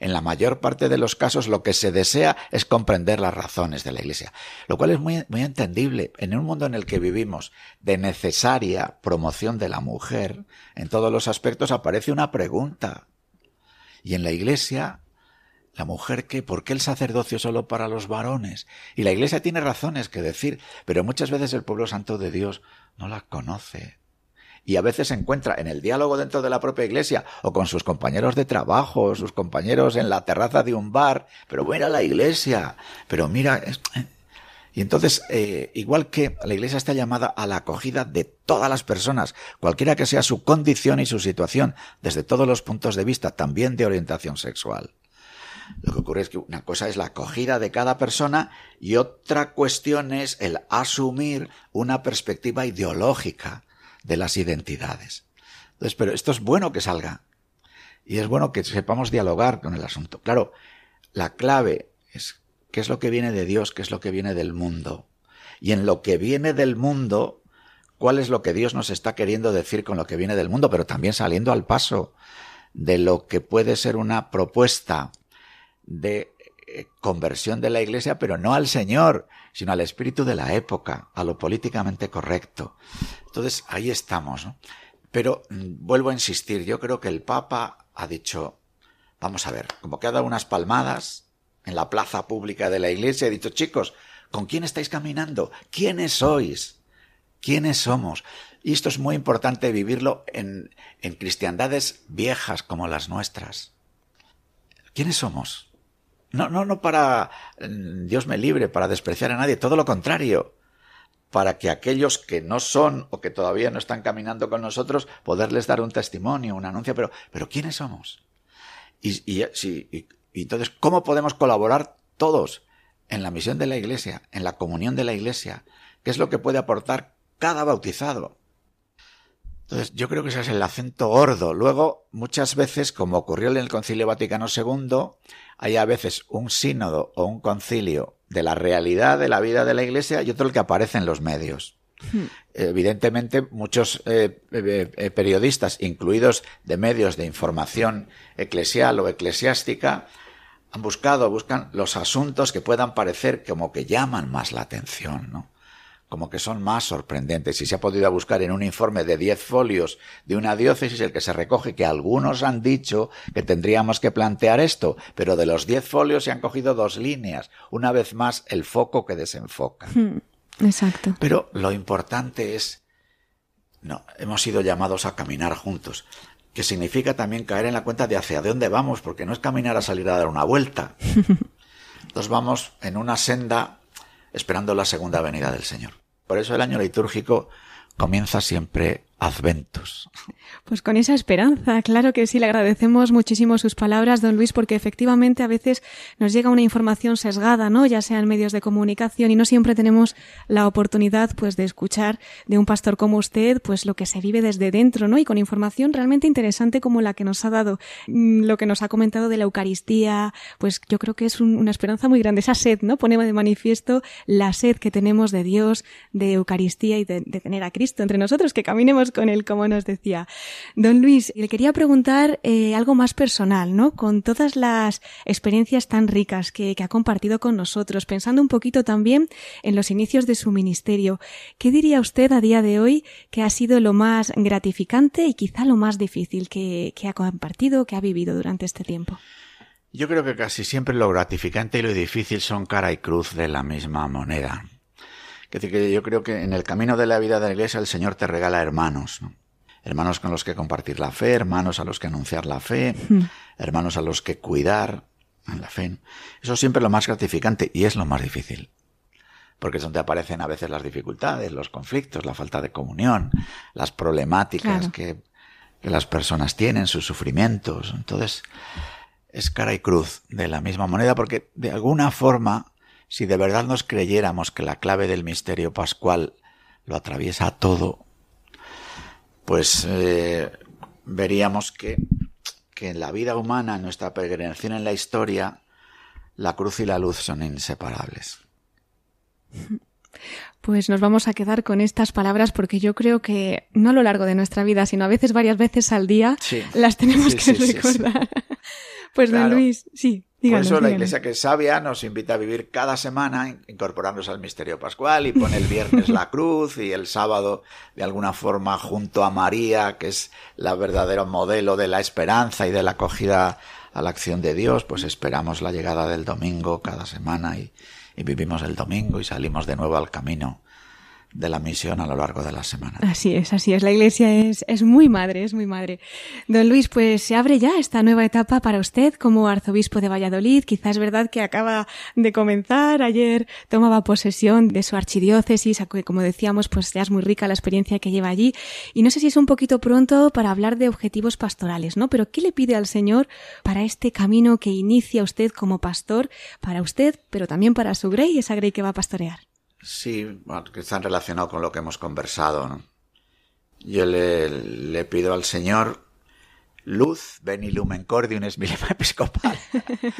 Speaker 2: en la mayor parte de los casos lo que se desea es comprender las razones de la Iglesia, lo cual es muy, muy entendible. En un mundo en el que vivimos de necesaria promoción de la mujer, en todos los aspectos aparece una pregunta. Y en la Iglesia la mujer que, ¿por qué el sacerdocio solo para los varones? Y la Iglesia tiene razones que decir, pero muchas veces el pueblo santo de Dios no la conoce. Y a veces se encuentra en el diálogo dentro de la propia iglesia o con sus compañeros de trabajo, sus compañeros en la terraza de un bar, pero mira la iglesia, pero mira... Eh. Y entonces, eh, igual que la iglesia está llamada a la acogida de todas las personas, cualquiera que sea su condición y su situación, desde todos los puntos de vista, también de orientación sexual. Lo que ocurre es que una cosa es la acogida de cada persona y otra cuestión es el asumir una perspectiva ideológica de las identidades. Entonces, pero esto es bueno que salga. Y es bueno que sepamos dialogar con el asunto. Claro, la clave es qué es lo que viene de Dios, qué es lo que viene del mundo. Y en lo que viene del mundo, cuál es lo que Dios nos está queriendo decir con lo que viene del mundo, pero también saliendo al paso de lo que puede ser una propuesta de eh, conversión de la Iglesia, pero no al Señor, sino al espíritu de la época, a lo políticamente correcto. Entonces, ahí estamos. Pero mm, vuelvo a insistir, yo creo que el Papa ha dicho, vamos a ver, como que ha dado unas palmadas en la plaza pública de la Iglesia, ha dicho, chicos, ¿con quién estáis caminando? ¿Quiénes sois? ¿Quiénes somos? Y esto es muy importante vivirlo en, en cristiandades viejas como las nuestras. ¿Quiénes somos? No, no, no para, mm, Dios me libre, para despreciar a nadie, todo lo contrario para que aquellos que no son o que todavía no están caminando con nosotros, poderles dar un testimonio, un anuncio, pero, pero ¿quiénes somos? Y, y, y, y entonces, ¿cómo podemos colaborar todos en la misión de la Iglesia, en la comunión de la Iglesia? ¿Qué es lo que puede aportar cada bautizado? Entonces, yo creo que ese es el acento gordo. Luego, muchas veces, como ocurrió en el Concilio Vaticano II, hay a veces un sínodo o un concilio de la realidad de la vida de la Iglesia y otro el que aparece en los medios. Hmm. Evidentemente, muchos eh, eh, eh, periodistas, incluidos de medios de información eclesial o eclesiástica, han buscado, buscan los asuntos que puedan parecer como que llaman más la atención, ¿no? Como que son más sorprendentes. Y se ha podido buscar en un informe de 10 folios de una diócesis el que se recoge que algunos han dicho que tendríamos que plantear esto, pero de los 10 folios se han cogido dos líneas. Una vez más, el foco que desenfoca.
Speaker 1: Hmm, exacto.
Speaker 2: Pero lo importante es, no, hemos sido llamados a caminar juntos que significa también caer en la cuenta de hacia dónde vamos, porque no es caminar a salir a dar una vuelta. Entonces vamos en una senda esperando la segunda venida del Señor. Por eso el año litúrgico comienza siempre Adventus.
Speaker 1: Pues con esa esperanza, claro que sí, le agradecemos muchísimo sus palabras, don Luis, porque efectivamente a veces nos llega una información sesgada, ¿no? Ya sea en medios de comunicación y no siempre tenemos la oportunidad, pues, de escuchar de un pastor como usted, pues, lo que se vive desde dentro, ¿no? Y con información realmente interesante como la que nos ha dado, mm, lo que nos ha comentado de la Eucaristía, pues yo creo que es una esperanza muy grande, esa sed, ¿no? Pone de manifiesto la sed que tenemos de Dios, de Eucaristía y de tener a Cristo entre nosotros, que caminemos con él, como nos decía. Don Luis, le quería preguntar eh, algo más personal, ¿no? Con todas las experiencias tan ricas que, ha compartido con nosotros, pensando un poquito también en los inicios de su ministerio, ¿qué diría usted a día de hoy que ha sido lo más gratificante y quizá lo más difícil que, que ha compartido, que ha vivido durante este tiempo?
Speaker 2: Yo creo que casi siempre lo gratificante y lo difícil son cara y cruz de la misma moneda. Es decir, que yo creo que en el camino de la vida de la iglesia el Señor te regala hermanos, hermanos con los que compartir la fe, hermanos a los que anunciar la fe, hmm. hermanos a los que cuidar en la fe. Eso es siempre lo más gratificante y es lo más difícil. Porque es donde aparecen a veces las dificultades, los conflictos, la falta de comunión, las problemáticas que, que las personas tienen, sus sufrimientos. Entonces, es cara y cruz de la misma moneda porque de alguna forma si de verdad nos creyéramos que la clave del misterio pascual lo atraviesa todo, pues eh, veríamos que, que en la vida humana, en nuestra peregrinación en la historia, la cruz y la luz son inseparables.
Speaker 1: Pues nos vamos a quedar con estas palabras porque yo creo que no a lo largo de nuestra vida, sino a veces varias veces al día, las tenemos que recordar. pues don Luis, sí.
Speaker 2: Por eso la Iglesia que es sabia nos invita a vivir cada semana incorporándose al misterio pascual y pone el viernes la cruz y el sábado de alguna forma junto a María, que es la verdadero modelo de la esperanza y de la acogida a la acción de Dios, pues esperamos la llegada del domingo cada semana y, y vivimos el domingo y salimos de nuevo al camino de la misión a lo largo de la semana.
Speaker 1: Así es, así es. La Iglesia es, es muy madre, es muy madre. Don Luis, pues se abre ya esta nueva etapa para usted como arzobispo de Valladolid. Quizás verdad que acaba de comenzar. Ayer tomaba posesión de su archidiócesis, como decíamos, pues ya es muy rica la experiencia que lleva allí. Y no sé si es un poquito pronto para hablar de objetivos pastorales, ¿no? Pero ¿qué le pide al Señor para este camino que inicia usted como pastor, para usted, pero también para su grey, esa grey que va a pastorear?
Speaker 2: Sí, que están relacionados con lo que hemos conversado. ¿no? Yo le, le, pido al Señor luz, lumen cordium es mi lema episcopal,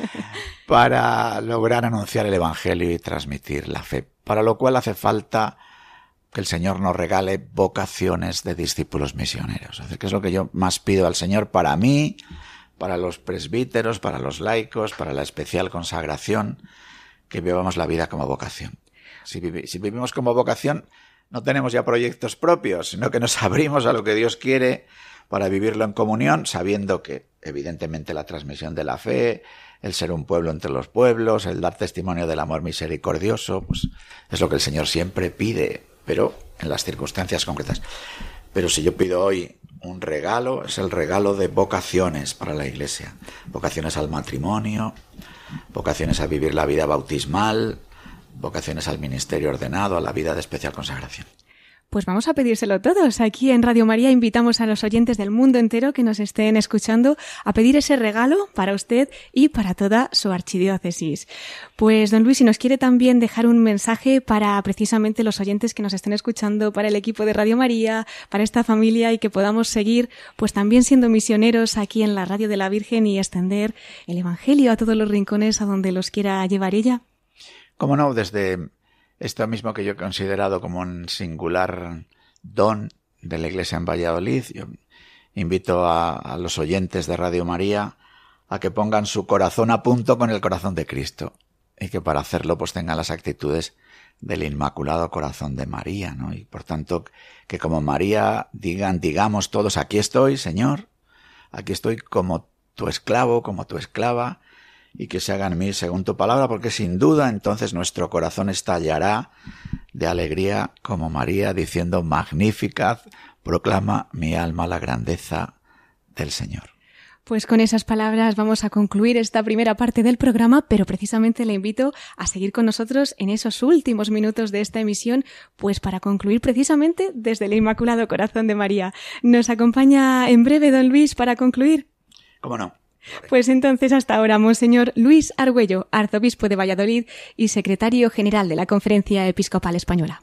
Speaker 2: para lograr anunciar el Evangelio y transmitir la fe, para lo cual hace falta que el Señor nos regale vocaciones de discípulos misioneros. Es decir, que es lo que yo más pido al Señor para mí, para los presbíteros, para los laicos, para la especial consagración, que vivamos la vida como vocación. Si, vivimos como vocación, no tenemos ya proyectos propios, sino que nos abrimos a lo que Dios quiere para vivirlo en comunión, sabiendo que, evidentemente, la transmisión de la fe, el ser un pueblo entre los pueblos, el dar testimonio del amor misericordioso, pues es lo que el Señor siempre pide pero en las circunstancias concretas. Pero si yo pido hoy un regalo, es el regalo de vocaciones para la Iglesia. Vocaciones al matrimonio, vocaciones a vivir la vida bautismal, vocaciones al ministerio ordenado, a la vida de especial consagración.
Speaker 1: Pues vamos a pedírselo todos. Aquí en Radio María invitamos a los oyentes del mundo entero que nos estén escuchando a pedir ese regalo para usted y para toda su archidiócesis. Pues don Luis, si nos quiere también dejar un mensaje para precisamente los oyentes que nos estén escuchando, para el equipo de Radio María, para esta familia y que podamos seguir pues también siendo misioneros aquí en la Radio de la Virgen y extender el Evangelio a todos los rincones a donde los quiera llevar ella.
Speaker 2: Cómo no, desde esto mismo que yo he considerado como un singular don de la Iglesia en Valladolid. Yo invito a, los oyentes de Radio María a que pongan su corazón a punto con el corazón de Cristo y que para hacerlo pues tengan las actitudes del Inmaculado Corazón de María, ¿no? Y por tanto que como María digan, digamos todos, aquí estoy, Señor, aquí estoy como tu esclavo, como tu esclava, y que se hagan mí según tu palabra, porque sin duda entonces nuestro corazón estallará de alegría como María diciendo Magnificat, proclama mi alma la grandeza del Señor.
Speaker 1: Pues con esas palabras vamos a concluir esta primera parte del programa, pero precisamente le invito a seguir con nosotros en esos últimos minutos de esta emisión, pues para concluir precisamente desde el Inmaculado Corazón de María. Nos acompaña en breve don Luis para concluir.
Speaker 2: ¿Cómo no?
Speaker 1: Pues entonces hasta ahora, Monseñor Luis Argüello, arzobispo de Valladolid y secretario general de la Conferencia Episcopal Española.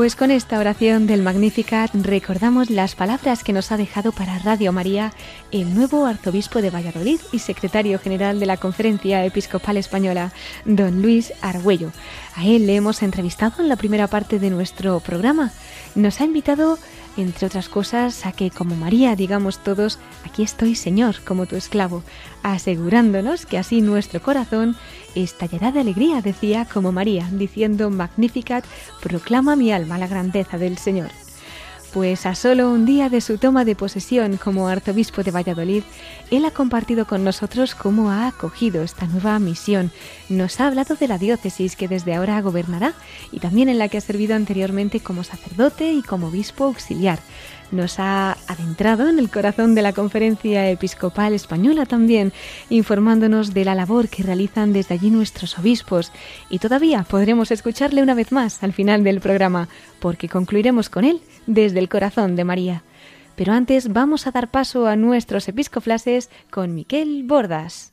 Speaker 1: Pues con esta oración del Magnificat recordamos las palabras que nos ha dejado para Radio María el nuevo arzobispo de Valladolid y secretario general de la Conferencia Episcopal Española, don Luis Argüello. A él le hemos entrevistado en la primera parte de nuestro programa. Nos ha invitado, entre otras cosas, a que como María digamos todos, aquí estoy Señor, como tu esclavo, asegurándonos que así nuestro corazón estallará de alegría, decía como María, diciendo Magnificat, proclama mi alma la grandeza del Señor. Pues a solo un día de su toma de posesión como arzobispo de Valladolid, él ha compartido con nosotros cómo ha acogido esta nueva misión. Nos ha hablado de la diócesis que desde ahora gobernará y también en la que ha servido anteriormente como sacerdote y como obispo auxiliar. Nos ha adentrado en el corazón de la Conferencia Episcopal Española también, informándonos de la labor que realizan desde allí nuestros obispos. Y todavía podremos escucharle una vez más al final del programa, porque concluiremos con él desde el corazón de María. Pero antes vamos a dar paso a nuestros episcoflases con Miquel Bordas.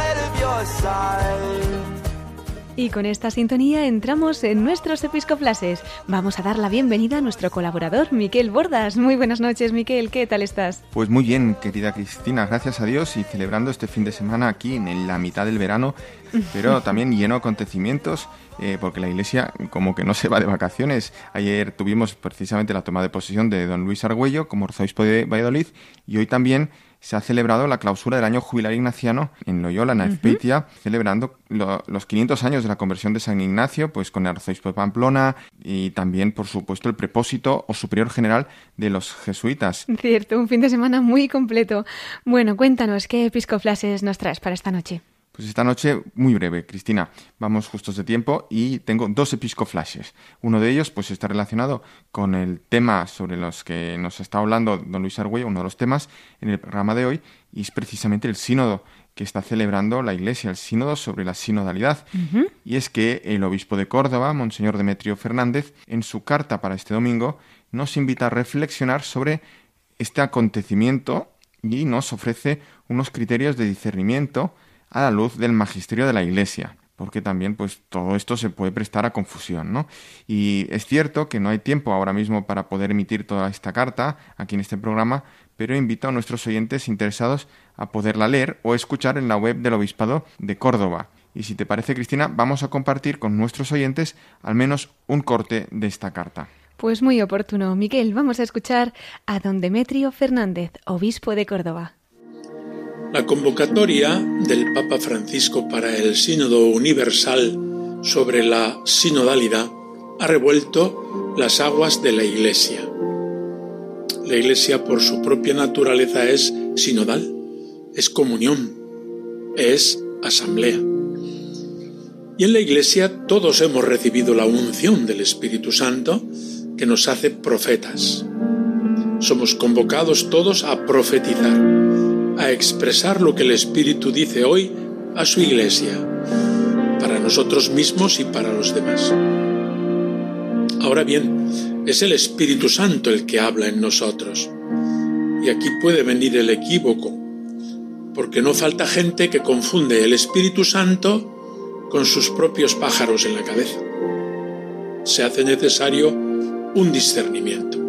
Speaker 1: Y con esta sintonía entramos en nuestros episcoplases. Vamos a dar la bienvenida a nuestro colaborador, Miquel Bordas. Muy buenas noches, Miquel. ¿Qué tal estás?
Speaker 3: Pues muy bien, querida Cristina, gracias a Dios y celebrando este fin de semana aquí en la mitad del verano, pero también lleno de acontecimientos, eh, porque la iglesia como que no se va de vacaciones. Ayer tuvimos precisamente la toma de posesión de don Luis Argüello como arzobispo de Valladolid y hoy también se ha celebrado la clausura del año jubilar ignaciano en Loyola, en Azpeitia, celebrando lo- los 500 años de la conversión de San Ignacio, pues con el arzobispo de Pamplona y también, por supuesto, el prepósito o superior general de los jesuitas.
Speaker 1: Cierto, un fin de semana muy completo. Bueno, cuéntanos, ¿qué episcoplases nos traes para esta noche?
Speaker 3: Pues esta noche, muy breve, Cristina, vamos justos de tiempo y tengo dos episcoflashes. Uno de ellos pues está relacionado con el tema sobre los que nos está hablando don Luis Argüello, uno de los temas en el programa de hoy, y es precisamente el sínodo que está celebrando la Iglesia, el sínodo sobre la sinodalidad. Y es que el obispo de Córdoba, Monseñor Demetrio Fernández, en su carta para este domingo, nos invita a reflexionar sobre este acontecimiento y nos ofrece unos criterios de discernimiento a la luz del magisterio de la Iglesia, porque también pues todo esto se puede prestar a confusión, ¿no? Y es cierto que no hay tiempo ahora mismo para poder emitir toda esta carta aquí en este programa, pero invito a nuestros oyentes interesados a poderla leer o escuchar en la web del Obispado de Córdoba. Y si te parece, Cristina, vamos a compartir con nuestros oyentes al menos un corte de esta carta.
Speaker 1: Pues muy oportuno, Miquel. Vamos a escuchar a don Demetrio Fernández, obispo de Córdoba.
Speaker 4: La convocatoria del Papa Francisco para el Sínodo Universal sobre la sinodalidad ha revuelto las aguas de la Iglesia. La Iglesia por su propia naturaleza es sinodal, es comunión, es asamblea. Y en la Iglesia todos hemos recibido la unción del Espíritu Santo que nos hace profetas. Somos convocados todos a profetizar a expresar lo que el Espíritu dice hoy a su iglesia, para nosotros mismos y para los demás. Ahora bien, es el Espíritu Santo el que habla en nosotros. Y aquí puede venir el equívoco, porque no falta gente que confunde el Espíritu Santo con sus propios pájaros en la cabeza. Se hace necesario un discernimiento,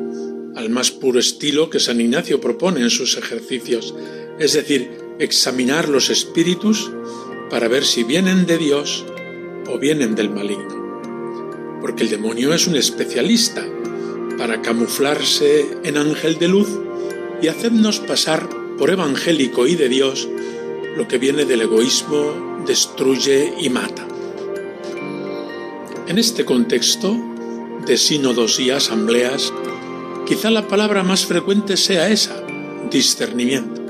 Speaker 4: al más puro estilo que San Ignacio propone en sus ejercicios es decir, examinar los espíritus para ver si vienen de Dios o vienen del maligno. Porque el demonio es un especialista para camuflarse en ángel de luz y hacernos pasar por evangélico y de Dios lo que viene del egoísmo, destruye y mata. En este contexto de sínodos y asambleas, quizá la palabra más frecuente sea esa, discernimiento.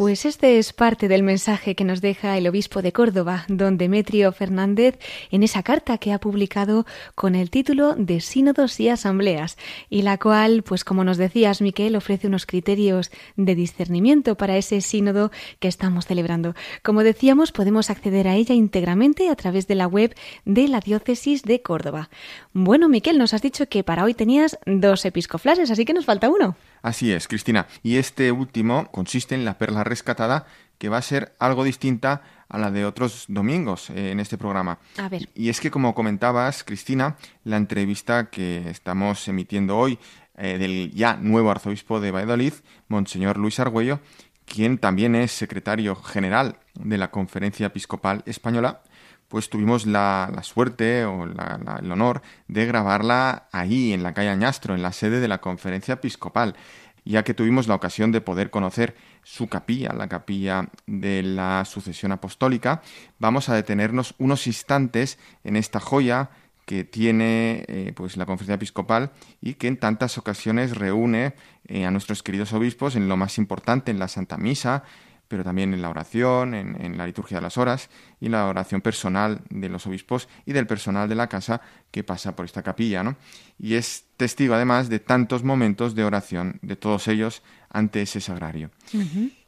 Speaker 1: Pues este es parte del mensaje que nos deja el obispo de Córdoba, don Demetrio Fernández, en esa carta que ha publicado con el título de Sínodos y Asambleas, y la cual, pues como nos decías, Miquel, ofrece unos criterios de discernimiento para ese sínodo que estamos celebrando. Como decíamos, podemos acceder a ella íntegramente a través de la web de la Diócesis de Córdoba. Bueno, Miquel, nos has dicho que para hoy tenías dos episcoflases, así que nos falta uno.
Speaker 3: Así es, Cristina. Y este último consiste en la perla rescatada, que va a ser algo distinta a la de otros domingos eh, en este programa.
Speaker 1: A ver.
Speaker 3: Y es que, como comentabas, Cristina, la entrevista que estamos emitiendo hoy eh, del ya nuevo arzobispo de Valladolid, Monseñor Luis Argüello, quien también es secretario general de la Conferencia Episcopal Española, pues tuvimos la, suerte o la- el honor de grabarla ahí, en la calle Añastro, en la sede de la Conferencia Episcopal, ya que tuvimos la ocasión de poder conocer su capilla, la capilla de la sucesión apostólica. Vamos a detenernos unos instantes en esta joya que tiene eh, pues la conferencia episcopal y que en tantas ocasiones reúne eh, a nuestros queridos obispos en lo más importante, en la Santa Misa, pero también en la oración, en, en la liturgia de las horas y la oración personal de los obispos y del personal de la casa que pasa por esta capilla, ¿no? Y es testigo además de tantos momentos de oración de todos ellos ante ese sagrario.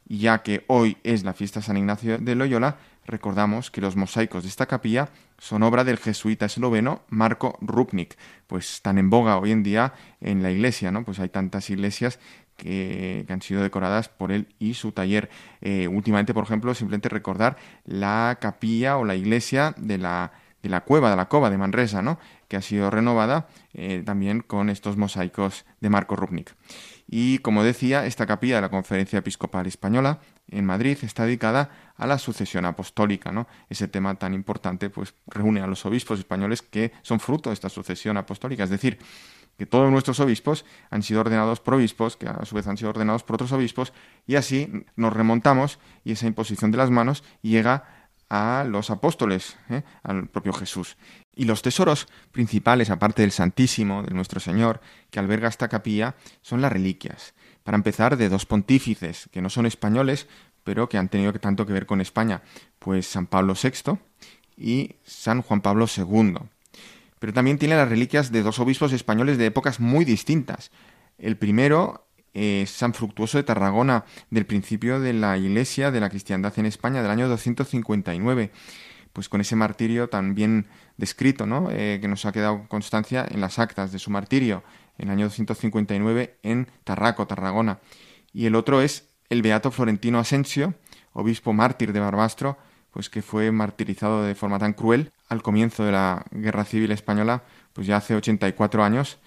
Speaker 3: Y ya que hoy es la fiesta de San Ignacio de Loyola, recordamos que los mosaicos de esta capilla son obra del jesuita esloveno Marco Rupnik, pues están en boga hoy en día en la iglesia, ¿no? Pues hay tantas iglesias que, han sido decoradas por él y su taller. Eh, últimamente, por ejemplo, simplemente recordar la capilla o la iglesia de la de la cueva, de la cova de Manresa, ¿no? que ha sido renovada eh, también con estos mosaicos de Marco Rubnik. Y como decía, esta capilla de la Conferencia Episcopal Española en Madrid está dedicada a la sucesión apostólica, ¿no? Ese tema tan importante pues reúne a los obispos españoles que son fruto de esta sucesión apostólica, es decir, que todos nuestros obispos han sido ordenados por obispos, que a su vez han sido ordenados por otros obispos, y así nos remontamos y esa imposición de las manos llega a los apóstoles, ¿eh? al propio Jesús. Y los tesoros principales, aparte del Santísimo, de nuestro Señor, que alberga esta capilla, son las reliquias. Para empezar, de dos pontífices, que no son españoles, pero que han tenido tanto que ver con España, pues San Pablo VI y San Juan Pablo II. Pero también tiene las reliquias de dos obispos españoles de épocas muy distintas. El primero eh, San Fructuoso de Tarragona, del principio de la Iglesia de la cristiandad en España, del año 259, pues con ese martirio tan bien descrito, ¿no? Eh, que nos ha quedado constancia en las actas de su martirio, en el año 259 en Tarraco, Tarragona. Y el otro es el Beato Florentino Asensio, obispo mártir de Barbastro, pues que fue martirizado de forma tan cruel al comienzo de la Guerra Civil Española, pues ya hace 84 años,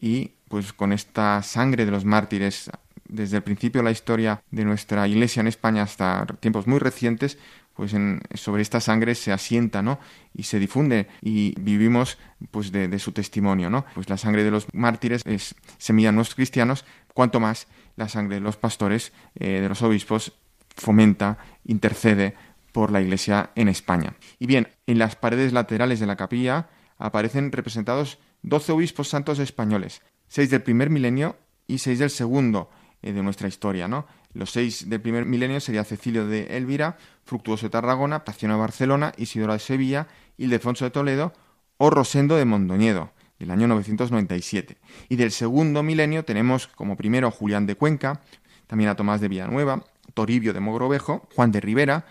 Speaker 3: y pues con esta sangre de los mártires desde el principio de la historia de nuestra iglesia en España hasta tiempos muy recientes, pues sobre esta sangre se asienta, ¿no? Y se difunde y vivimos pues de, su testimonio, ¿no? Pues la sangre de los mártires es semilla en los cristianos, cuanto más la sangre de los pastores, eh, de los obispos, fomenta, intercede por la iglesia en España. Y bien, en las paredes laterales de la capilla aparecen representados doce obispos santos españoles, seis del primer milenio y seis del segundo eh, de nuestra historia, ¿no? Los seis del primer milenio sería Cecilio de Elvira, Fructuoso de Tarragona, Paciano de Barcelona, Isidoro de Sevilla, Ildefonso de Toledo o Rosendo de Mondoñedo, del año 997. Y del segundo milenio tenemos como primero a Julián de Cuenca, también a Tomás de Villanueva, Toribio de Mogrovejo, Juan de Rivera,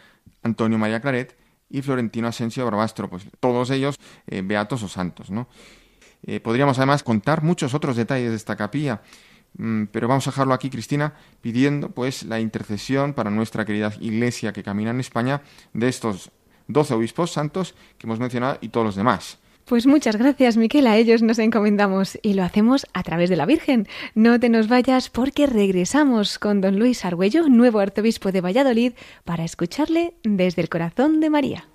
Speaker 3: Antonio María Claret y Florentino Asensio Barbastro, pues todos ellos eh, beatos o santos, ¿no? Eh, podríamos además contar muchos otros detalles de esta capilla, mm, pero vamos a dejarlo aquí, Cristina, pidiendo pues la intercesión para nuestra querida Iglesia que camina en España de estos doce obispos santos que hemos mencionado y todos los demás.
Speaker 1: Pues muchas gracias, Miquel. A ellos nos encomendamos y lo hacemos a través de la Virgen. No te nos vayas porque regresamos con don Luis Argüello, nuevo arzobispo de Valladolid, para escucharle desde el corazón de María.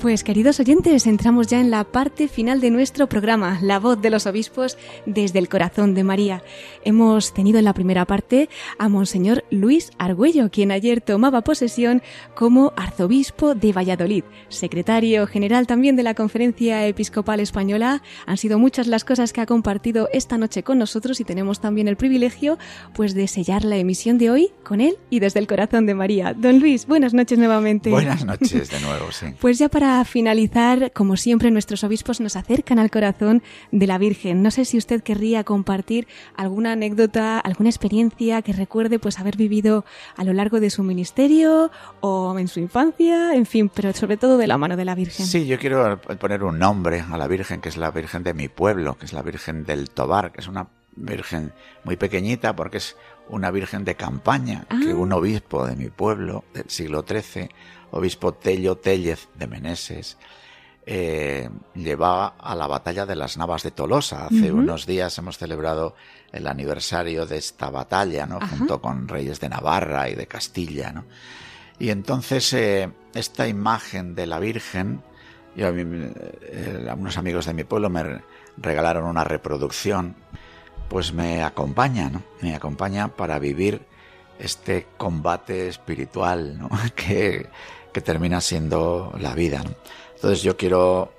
Speaker 1: Pues queridos oyentes, entramos ya en la parte final de nuestro programa, La voz de los obispos desde el corazón de María. Hemos tenido en la primera parte a Monseñor Luis Argüello, quien ayer tomaba posesión como arzobispo de Valladolid, secretario general también de la Conferencia Episcopal Española. Han sido muchas las cosas que ha compartido esta noche con nosotros y tenemos también el privilegio pues de sellar la emisión de hoy con él y desde el corazón de María. Don Luis, buenas noches nuevamente.
Speaker 2: Buenas noches de nuevo, sí.
Speaker 1: Pues ya para finalizar, como siempre, nuestros obispos nos acercan al corazón de la Virgen. No sé si usted querría compartir alguna anécdota, alguna experiencia que recuerde pues haber vivido a lo largo de su ministerio o en su infancia, en fin, pero sobre todo de la mano de la Virgen.
Speaker 2: Sí, yo quiero poner un nombre a la Virgen, que es la Virgen de mi pueblo, que es la Virgen del Tobar, que es una Virgen muy pequeñita porque es una Virgen de campaña que
Speaker 1: Ah.
Speaker 2: un obispo de mi pueblo del siglo XIII, obispo Tello Tellez de Meneses, eh, llevaba a la batalla de las Navas de Tolosa. Hace unos días hemos celebrado el aniversario de esta batalla, ¿no?
Speaker 1: Ajá.
Speaker 2: Junto con reyes de Navarra y de Castilla, ¿no? Y entonces eh, esta imagen de la Virgen, yo a mí, eh, unos amigos de mi pueblo me re- regalaron una reproducción, pues me acompaña, ¿no? Me acompaña para vivir este combate espiritual, ¿no? Que, que termina siendo la vida. Entonces yo quiero,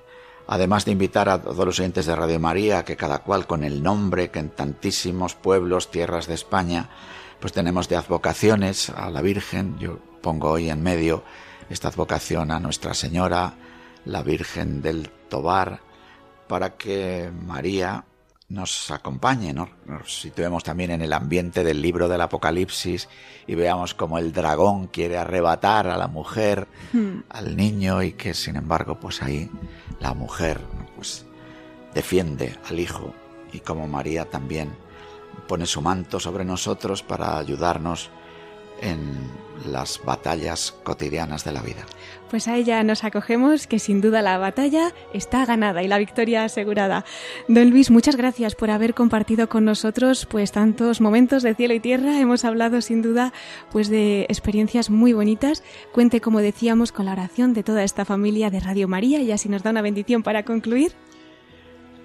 Speaker 2: además de invitar a todos los oyentes de Radio María, que cada cual con el nombre que en tantísimos pueblos, tierras de España, pues tenemos de advocaciones a la Virgen, yo pongo hoy en medio esta advocación a Nuestra Señora, la Virgen del Tobar, para que María nos acompañe, ¿no? Nos situemos también en el ambiente del libro del Apocalipsis y veamos cómo el dragón quiere arrebatar a la mujer,
Speaker 1: Hmm.
Speaker 2: al niño y que sin embargo pues ahí la mujer pues defiende al hijo y como María también pone su manto sobre nosotros para ayudarnos en las batallas cotidianas de la vida.
Speaker 1: Pues a ella nos acogemos, que sin duda la batalla está ganada y la victoria asegurada. Don Luis, muchas gracias por haber compartido con nosotros pues tantos momentos de cielo y tierra. Hemos hablado sin duda pues de experiencias muy bonitas. Cuente, como decíamos, con la oración de toda esta familia de Radio María y así nos da una bendición para concluir.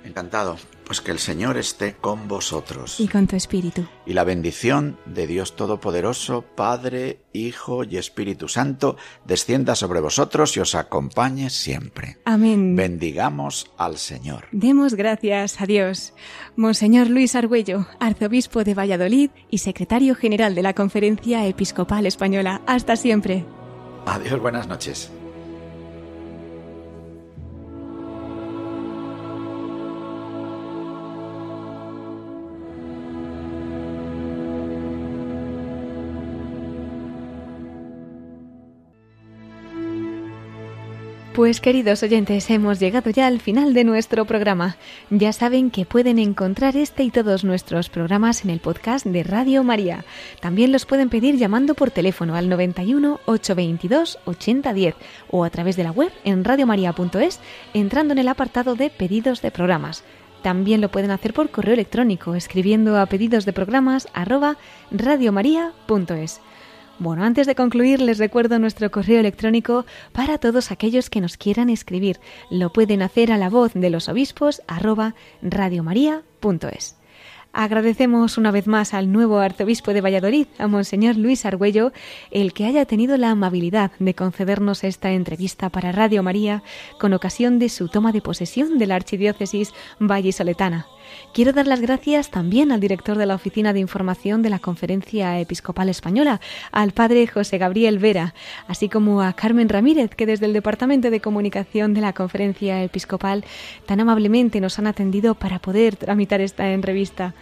Speaker 2: Encantado. Pues que el Señor esté con vosotros.
Speaker 1: Y con tu espíritu.
Speaker 2: Y la bendición de Dios Todopoderoso, Padre, Hijo y Espíritu Santo, descienda sobre vosotros y os acompañe siempre.
Speaker 1: Amén.
Speaker 2: Bendigamos al Señor.
Speaker 1: Demos gracias a Dios. Monseñor Luis Argüello, arzobispo de Valladolid y secretario general de la Conferencia Episcopal Española. Hasta siempre.
Speaker 2: Adiós, buenas noches.
Speaker 1: Pues queridos oyentes, hemos llegado ya al final de nuestro programa. Ya saben que pueden encontrar este y todos nuestros programas en el podcast de Radio María. También los pueden pedir llamando por teléfono al 91 822 8010 o a través de la web en radiomaria.es entrando en el apartado de pedidos de programas. También lo pueden hacer por correo electrónico escribiendo a pedidos de programas radiomaria.es. Bueno, antes de concluir les recuerdo nuestro correo electrónico para todos aquellos que nos quieran escribir. Lo pueden hacer a la voz de los obispos arroba radiomaria.es. Agradecemos una vez más al nuevo arzobispo de Valladolid, a Monseñor Luis Argüello, el que haya tenido la amabilidad de concedernos esta entrevista para Radio María con ocasión de su toma de posesión de la Archidiócesis Vallisoletana. Quiero dar las gracias también al director de la Oficina de Información de la Conferencia Episcopal Española, al padre José Gabriel Vera, así como a Carmen Ramírez, que desde el Departamento de Comunicación de la Conferencia Episcopal tan amablemente nos han atendido para poder tramitar esta entrevista.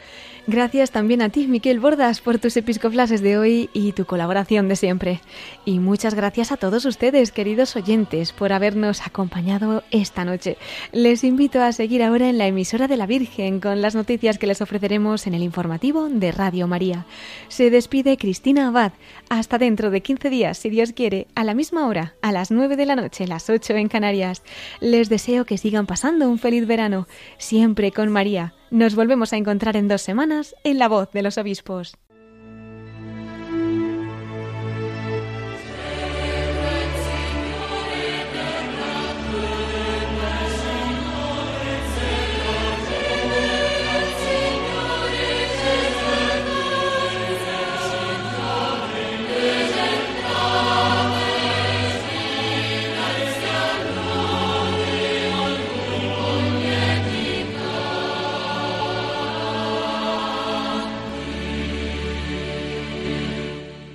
Speaker 1: Gracias también a ti, Miquel Bordas, por tus episcoflases de hoy y tu colaboración de siempre. Y muchas gracias a todos ustedes, queridos oyentes, por habernos acompañado esta noche. Les invito a seguir ahora en la emisora de la Virgen con las noticias que les ofreceremos en el informativo de Radio María. Se despide Cristina Abad. Hasta dentro de 15 días, si Dios quiere, a la misma hora, a las 9 de la noche, las 8 en Canarias. Les deseo que sigan pasando un feliz verano, siempre con María. Nos volvemos a encontrar en dos semanas en La Voz de los Obispos.